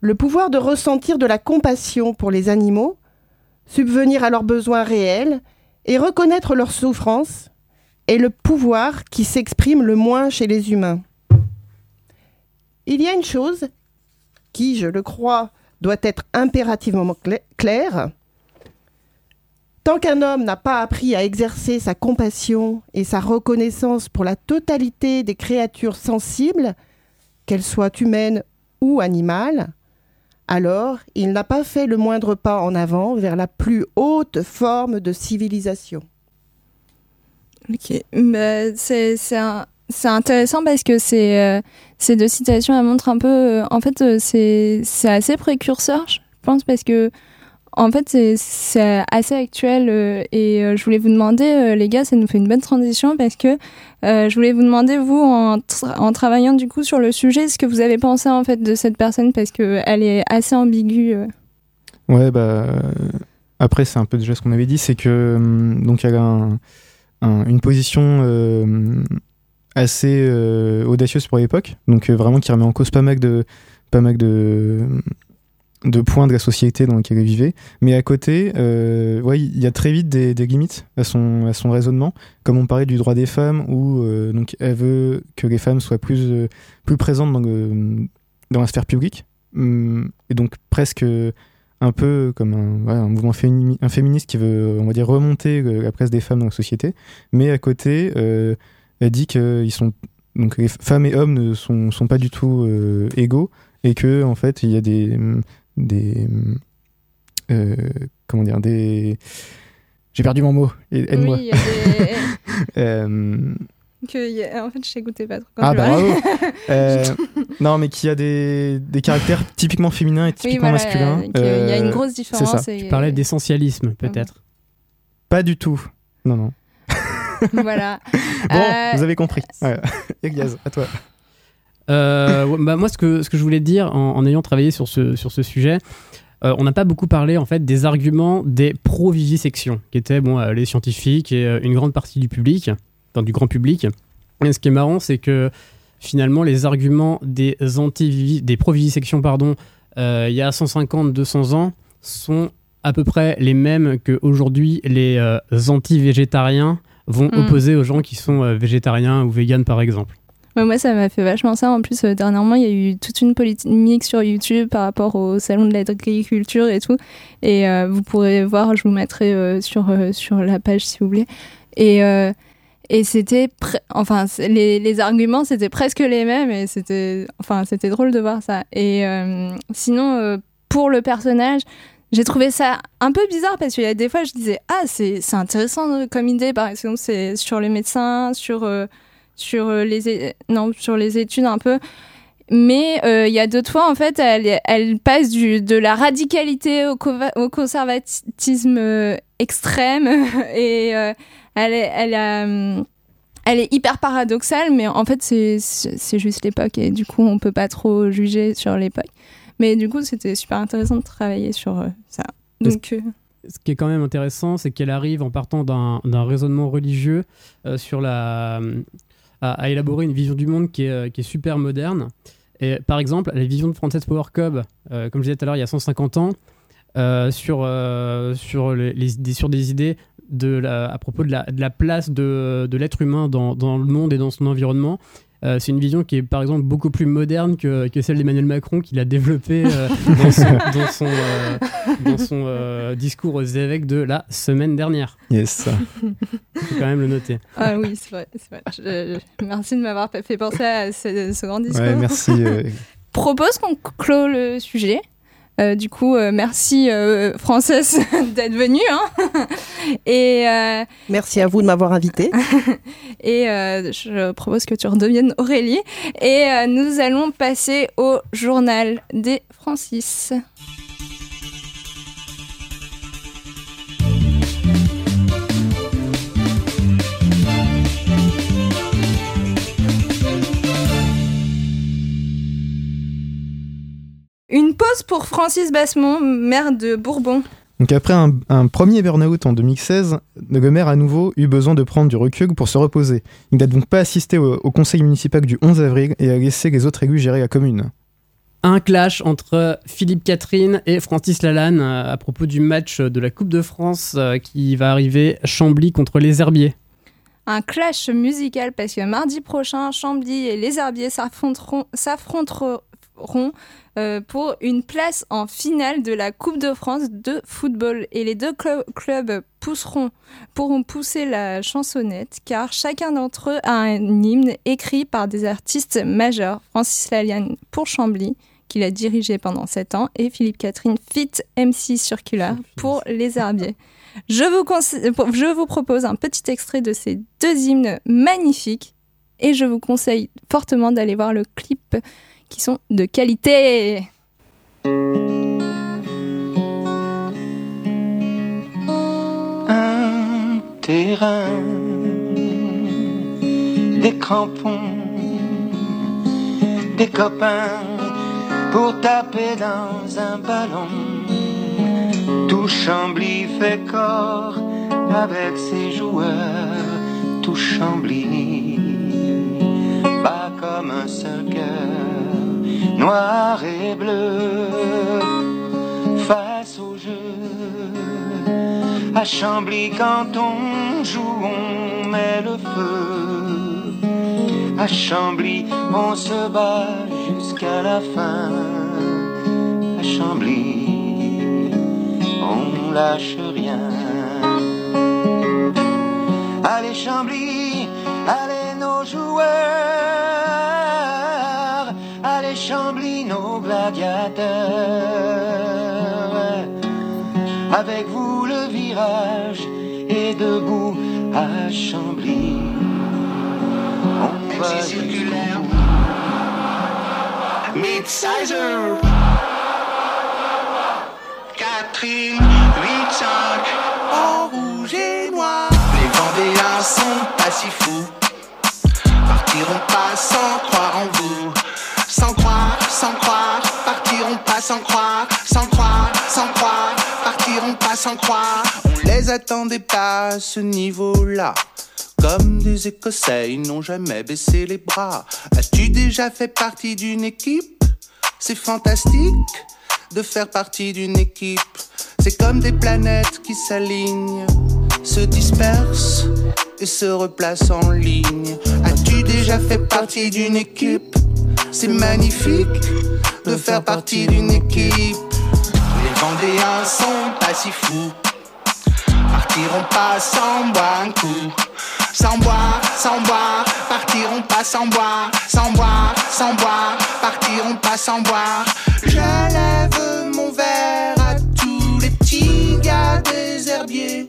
[SPEAKER 4] le pouvoir de ressentir de la compassion pour les animaux, subvenir à leurs besoins réels et reconnaître leurs souffrances est le pouvoir qui s'exprime le moins chez les humains. Il y a une chose qui, je le crois, doit être impérativement cla- claire. Tant qu'un homme n'a pas appris à exercer sa compassion et sa reconnaissance pour la totalité des créatures sensibles, qu'elles soient humaines ou animales, alors il n'a pas fait le moindre pas en avant vers la plus haute forme de civilisation.
[SPEAKER 2] Ok, Bah, c'est intéressant parce que c'est euh, ces deux citations elles montrent un peu. euh, en fait, euh, c'est assez précurseur, je pense, parce que en fait c'est- assez actuel euh, et je voulais vous demander, les gars, ça nous fait une bonne transition parce que je voulais vous demander vous en, en travaillant du coup sur le sujet, ce que vous avez pensé en fait de cette personne parce que elle est assez ambiguë.
[SPEAKER 3] Ouais, bah. Après, c'est un peu déjà ce qu'on avait dit, c'est que. hum, Donc, il y a un- un- une position assez euh, audacieuse pour l'époque, donc euh, vraiment qui remet en cause pas mal de. Pas mal de de points de la société dans laquelle elle vivait. Mais à côté, euh, il y a très vite des, limites à son, à son raisonnement. Comme on parlait du droit des femmes, où euh, donc elle veut que les femmes soient plus, plus présentes dans, dans la sphère publique. Hum, Et donc presque un peu comme un, mouvement fémini- un féministe qui veut, on va dire, remonter la place des femmes dans la société. Mais à côté, elle dit que ils sont, donc les femmes et hommes ne sont, sont pas du tout euh, égaux et que en fait il y a des des euh, comment dire des j'ai perdu mon mot Et- aide-moi
[SPEAKER 2] Oui, il y a des- <laughs>
[SPEAKER 3] Euh,
[SPEAKER 2] que y a- en fait, je t'écoutais pas trop. quand
[SPEAKER 3] ah bah bravo <laughs> Euh, non mais qui a des, des caractères typiquement féminins et typiquement
[SPEAKER 2] voilà,
[SPEAKER 3] masculins
[SPEAKER 2] qu'il y a une grosse
[SPEAKER 3] c'est
[SPEAKER 2] différence
[SPEAKER 3] ça.
[SPEAKER 2] et-
[SPEAKER 6] Tu parlais d'essentialisme, peut-être.
[SPEAKER 3] pas du tout non non <laughs>
[SPEAKER 2] voilà.
[SPEAKER 3] bon
[SPEAKER 2] Euh,
[SPEAKER 3] vous avez compris ouais. <laughs> Elias à toi
[SPEAKER 6] Euh, bah, moi, ce que, ce que je voulais dire en, en ayant travaillé sur ce, sur ce sujet, euh, on n'a pas beaucoup parlé en fait des arguments des pro-vivisection, qui étaient bon, euh, les scientifiques et euh, une grande partie du public, enfin du grand public. Et ce qui est marrant, c'est que finalement, les arguments des, anti des pro-vivisection, pardon, euh, il y a 150-200 ans, sont à peu près les mêmes qu'aujourd'hui les euh, anti-végétariens vont
[SPEAKER 2] Mm.
[SPEAKER 6] opposer aux gens qui sont euh, végétariens ou véganes, par exemple.
[SPEAKER 2] Ouais, moi, ça m'a fait vachement ça. En plus, euh, dernièrement, il y a eu toute une polémique sur YouTube par rapport au salon de l'agriculture et tout. Et euh, vous pourrez voir, je vous mettrai euh, sur, sur la page si vous voulez. Et, et c'était. Enfin, les, les arguments, c'était presque les mêmes. Et c'était enfin, c'était drôle de voir ça. Et sinon, pour le personnage. J'ai trouvé ça un peu bizarre parce qu'il y a des fois je disais ah c'est intéressant euh, comme idée. Par exemple c'est sur les médecins sur euh, sur euh, les non sur les études un peu. Mais euh, il y a d'autres fois en fait elle elle passe du de la radicalité au, conservatisme euh, extrême. <laughs> Et euh, elle est elle est hyper paradoxale mais en fait c'est juste l'époque. Et du coup on peut pas trop juger sur l'époque mais du coup c'était super intéressant de travailler sur euh, ça donc euh,
[SPEAKER 6] ce qui est quand même intéressant, c'est qu'elle arrive en partant d'un raisonnement religieux euh, sur la, à, à élaborer une vision du monde qui est, qui est super moderne. Et par exemple, la vision de Frances Power euh, comme je disais tout à l'heure, il y a 150 ans, sur, sur, les, sur des idées de la, à propos de la, de la place de, de l'être humain dans, dans le monde et dans son environnement. Euh, c'est une vision qui est par exemple beaucoup plus moderne que, que celle d'Emmanuel Macron qu'il a développée euh, <laughs> dans son, dans son, euh, dans son, euh, discours aux évêques de la semaine dernière.
[SPEAKER 3] Yes.
[SPEAKER 6] Faut quand même le noter.
[SPEAKER 2] Ah oui, c'est vrai. c'est vrai. Je- je- merci de m'avoir fait penser à ce, ce grand discours.
[SPEAKER 3] Ouais, merci. euh, <laughs>
[SPEAKER 2] Propose qu'on clôt le sujet. Euh, du coup, euh, merci euh, Frances <laughs> d'être venue. hein. <laughs> et, euh,
[SPEAKER 4] Merci à vous de m'avoir invité. <laughs>
[SPEAKER 2] et je propose que tu redeviennes Aurélie. Et nous allons passer au journal des Francis. Une pause pour Francis Bassemont, maire de Bourbon.
[SPEAKER 3] Donc après un, un premier burn-out en 2016, Gomer à nouveau eut besoin de prendre du recul pour se reposer. Il n'a donc pas assisté au, au conseil municipal du 11 avril et a laissé les autres élus gérer la commune.
[SPEAKER 6] Un clash entre Philippe Catherine et Francis Lalanne euh, à propos du match de la Coupe de France euh, qui va arriver Chambly contre les Herbiers.
[SPEAKER 2] un clash musical parce que mardi prochain, Chambly et les Herbiers s'affronteront euh, pour une place en finale de la Coupe de France de football. Et les deux clubs pousseront, pourront pousser la chansonnette car chacun d'entre eux a un hymne écrit par des artistes majeurs. Francis Laliane pour Chambly, qu'il a dirigé pendant 7 ans, et Philippe Catherine Fit MC Circular pour les Herbiers. Je vous, je vous propose un petit extrait de ces deux hymnes magnifiques et je vous conseille fortement d'aller voir le clip qui sont de qualité.
[SPEAKER 8] un terrain, des crampons, des copains pour taper dans un ballon. Tout Chambly fait corps avec ses joueurs, tout Chambly bat comme un seul cœur, noir et bleu, face au jeu. À Chambly, quand on joue, on met le feu. À Chambly, on se bat jusqu'à la fin. À Chambly, on lâche rien. Allez Chambly, Avec vous le virage est debout à Chambly. On va circulaire. Mid-sizer. Catherine, 8-5. En rouge et noir. Les Vendéens sont pas si fous. Partiront pas sans Sans croire, sans croire. Partiront pas sans croire, croire, sans sans croire. On les attendait pas à ce niveau-là. Comme des Écossais, ils n'ont jamais baissé les bras. As-tu déjà fait partie d'une équipe? C'est fantastique de faire partie d'une équipe. C'est comme des planètes qui s'alignent, se dispersent et se replacent en ligne. As-tu déjà fait partie d'une équipe? C'est magnifique de faire partie d'une équipe. Les Vendéens sont pas si fous, partiront pas sans boire un coup. Sans boire, sans boire, partiront pas sans boire, sans boire, sans boire, partiront pas sans boire. Je lève mon verre à tous les petits gars des herbiers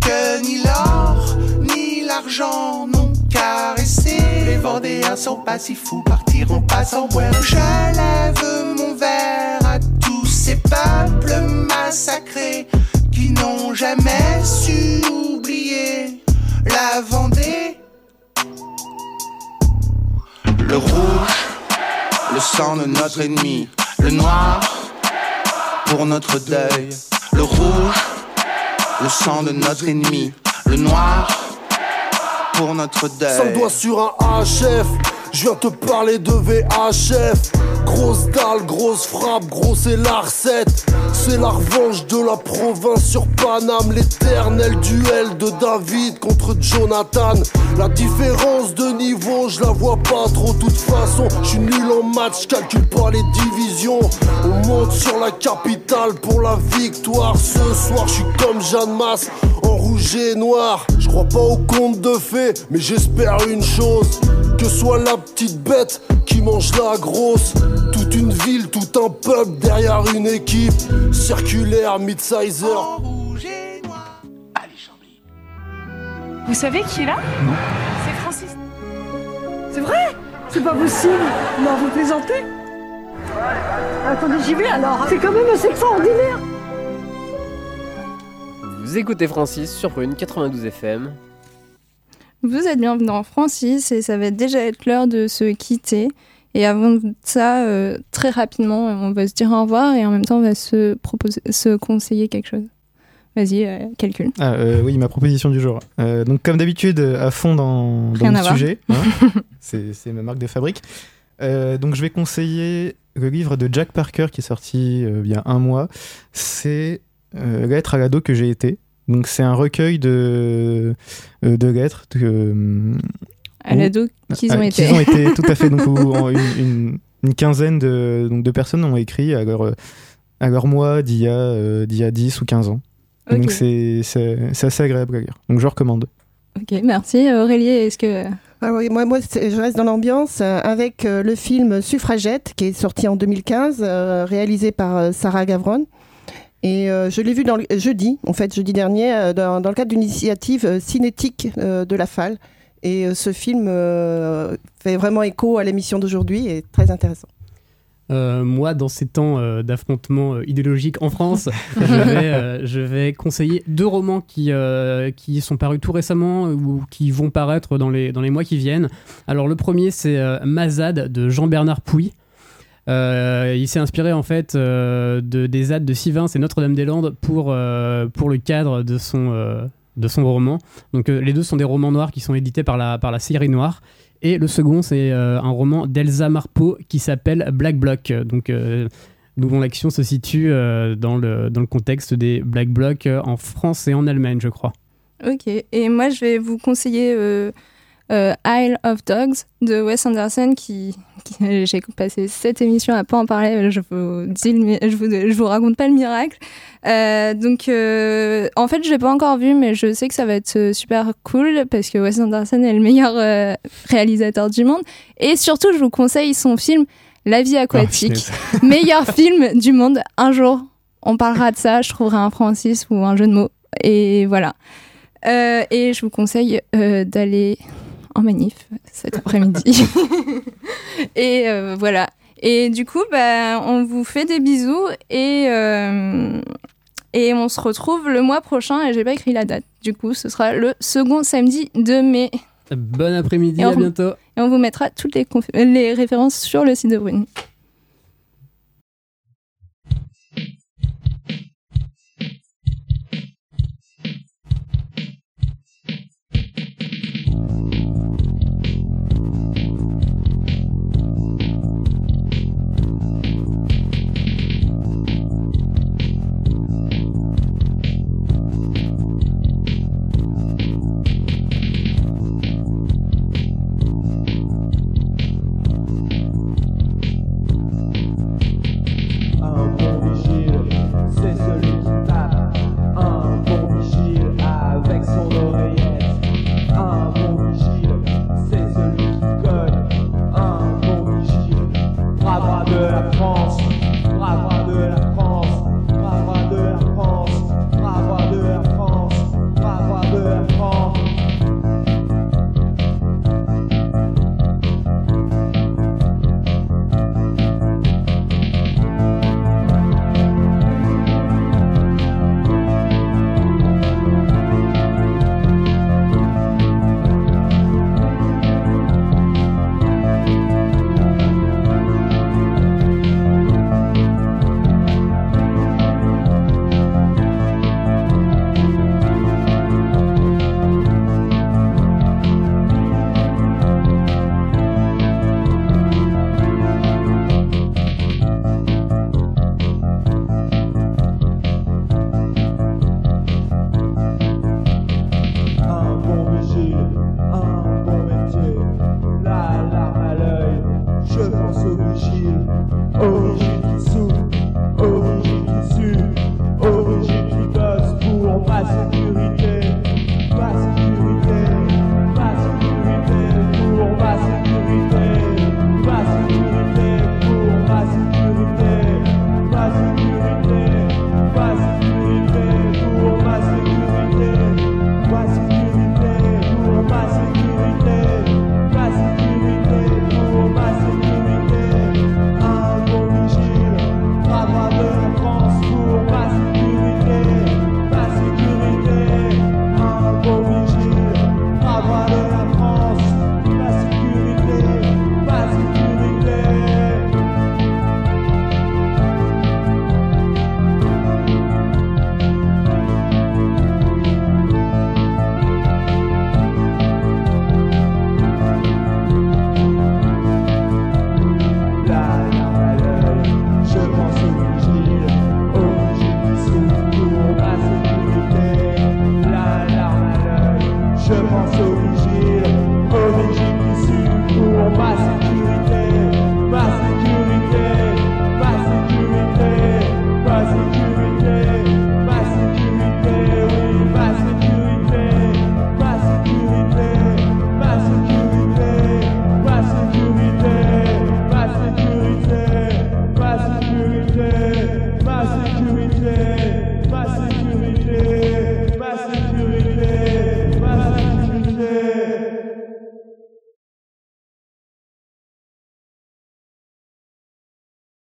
[SPEAKER 8] que ni l'or ni l'argent n'ont caressé. Les Vendéens sont pas si fous, partiront pas sans boire. Je lève mon verre à tous ces peuples massacrés qui n'ont jamais su oublier la Vendée. Le rouge, le sang de notre ennemi. Le noir, pour notre deuil. Le rouge, le sang de notre ennemi. Le noir, pour notre deuil.
[SPEAKER 9] Sans doigt sur un HF, je viens te parler de VHF. Grosse dalle, grosse frappe, gros c'est la recette. C'est la revanche de la province sur Paname, l'éternel duel de David contre Jonathan. La différence de niveau, je la vois pas trop. toute façon, je suis nul en match, calcule pas les divisions. On monte sur la capitale pour la victoire. Ce soir, je suis comme Jeanne Masse en rouge et noir. Je crois pas au conte de fées, mais j'espère une chose que soit la petite bête qui mange la grosse. Toute une ville, tout un peuple derrière une équipe. Circulaire, mid-sizer.
[SPEAKER 7] Vous savez qui est là? Non. C'est Francis. C'est vrai? C'est pas possible Non, vous plaisantez? Attendez, j'y vais alors. C'est quand même assez extraordinaire.
[SPEAKER 10] Vous écoutez Francis sur Prune 92 FM.
[SPEAKER 2] Vous êtes bienvenue dans Francis et ça va déjà être l'heure de se quitter. Et avant ça, euh, très rapidement, on va se dire au revoir et en même temps, on va se, proposer, se conseiller quelque chose. Vas-y, euh, calcule.
[SPEAKER 3] Ah euh, oui, ma proposition du jour. Donc comme d'habitude, à fond dans, le sujet. hein. <laughs> c'est ma marque de fabrique. Donc je vais conseiller le livre de Jack Parker qui est sorti il y a un mois. C'est Lettres à l'ado que j'ai été. Donc c'est un recueil de, euh, de lettres que, euh,
[SPEAKER 2] À l'ado qu'ils ont
[SPEAKER 3] ah,
[SPEAKER 2] été.
[SPEAKER 3] qu'ils ont été, tout à fait. Donc <laughs> où en une, une- une quinzaine de, donc, de personnes ont écrit à leur, à leur mois d'il y, a, euh, d'il y a 10 ou 15 ans. Donc c'est c'est- c'est assez agréable à lire. Donc je recommande.
[SPEAKER 2] Ok, merci. Aurélie, est-ce que...
[SPEAKER 4] Ah oui, moi, moi je reste dans l'ambiance euh, avec le film Suffragette qui est sorti en 2015, euh, réalisé par Sarah Gavron. Et euh, je l'ai vu jeudi, en fait, jeudi dernier, euh, dans, le cadre d'une initiative euh, cinétique de la FAL. Et ce film fait vraiment écho à l'émission d'aujourd'hui et est très intéressant.
[SPEAKER 6] Moi, dans ces temps d'affrontement idéologique en France, <laughs> je, vais, conseiller deux romans qui, qui sont parus tout récemment ou qui vont paraître dans les, dans les mois qui viennent. Alors, le premier, c'est Mazade de Jean-Bernard Pouy. Euh, il s'est inspiré en fait euh, de, des ZAD de Sivins et Notre-Dame-des-Landes pour, euh, pour le cadre de son, de son roman. Donc les deux sont des romans noirs qui sont édités par la, par la série Noire. Et le second, c'est un roman d'Elsa Marpeau qui s'appelle Black Bloc. Donc, euh, l'action se situe dans, le, dans le contexte des Black Blocs en France et en Allemagne, je crois.
[SPEAKER 2] Ok, et moi je vais vous conseiller euh, Isle of Dogs de Wes Anderson qui, qui- <laughs> j'ai passé cette émission à pas en parler, je vous dis le je vous, je vous raconte pas le miracle. Euh, donc euh, en fait je l'ai pas encore vu mais je sais que ça va être super cool parce que Wes Anderson est le meilleur réalisateur du monde et surtout je vous conseille son film La vie aquatique, <laughs> meilleur <laughs> film du monde. Un jour on parlera de ça, je trouverai un Francis ou un jeu de mots et voilà. Euh, et je vous conseille euh, d'aller en manif cet après-midi. <laughs> et euh, voilà. Et du coup, bah, on vous fait des bisous et, euh, et on se retrouve le mois prochain. Et j'ai pas écrit la date. Du coup, ce sera le second samedi de mai.
[SPEAKER 6] Bon après-midi, à
[SPEAKER 2] vous-
[SPEAKER 6] bientôt.
[SPEAKER 2] Et on vous mettra toutes les, les références sur le site de Brune.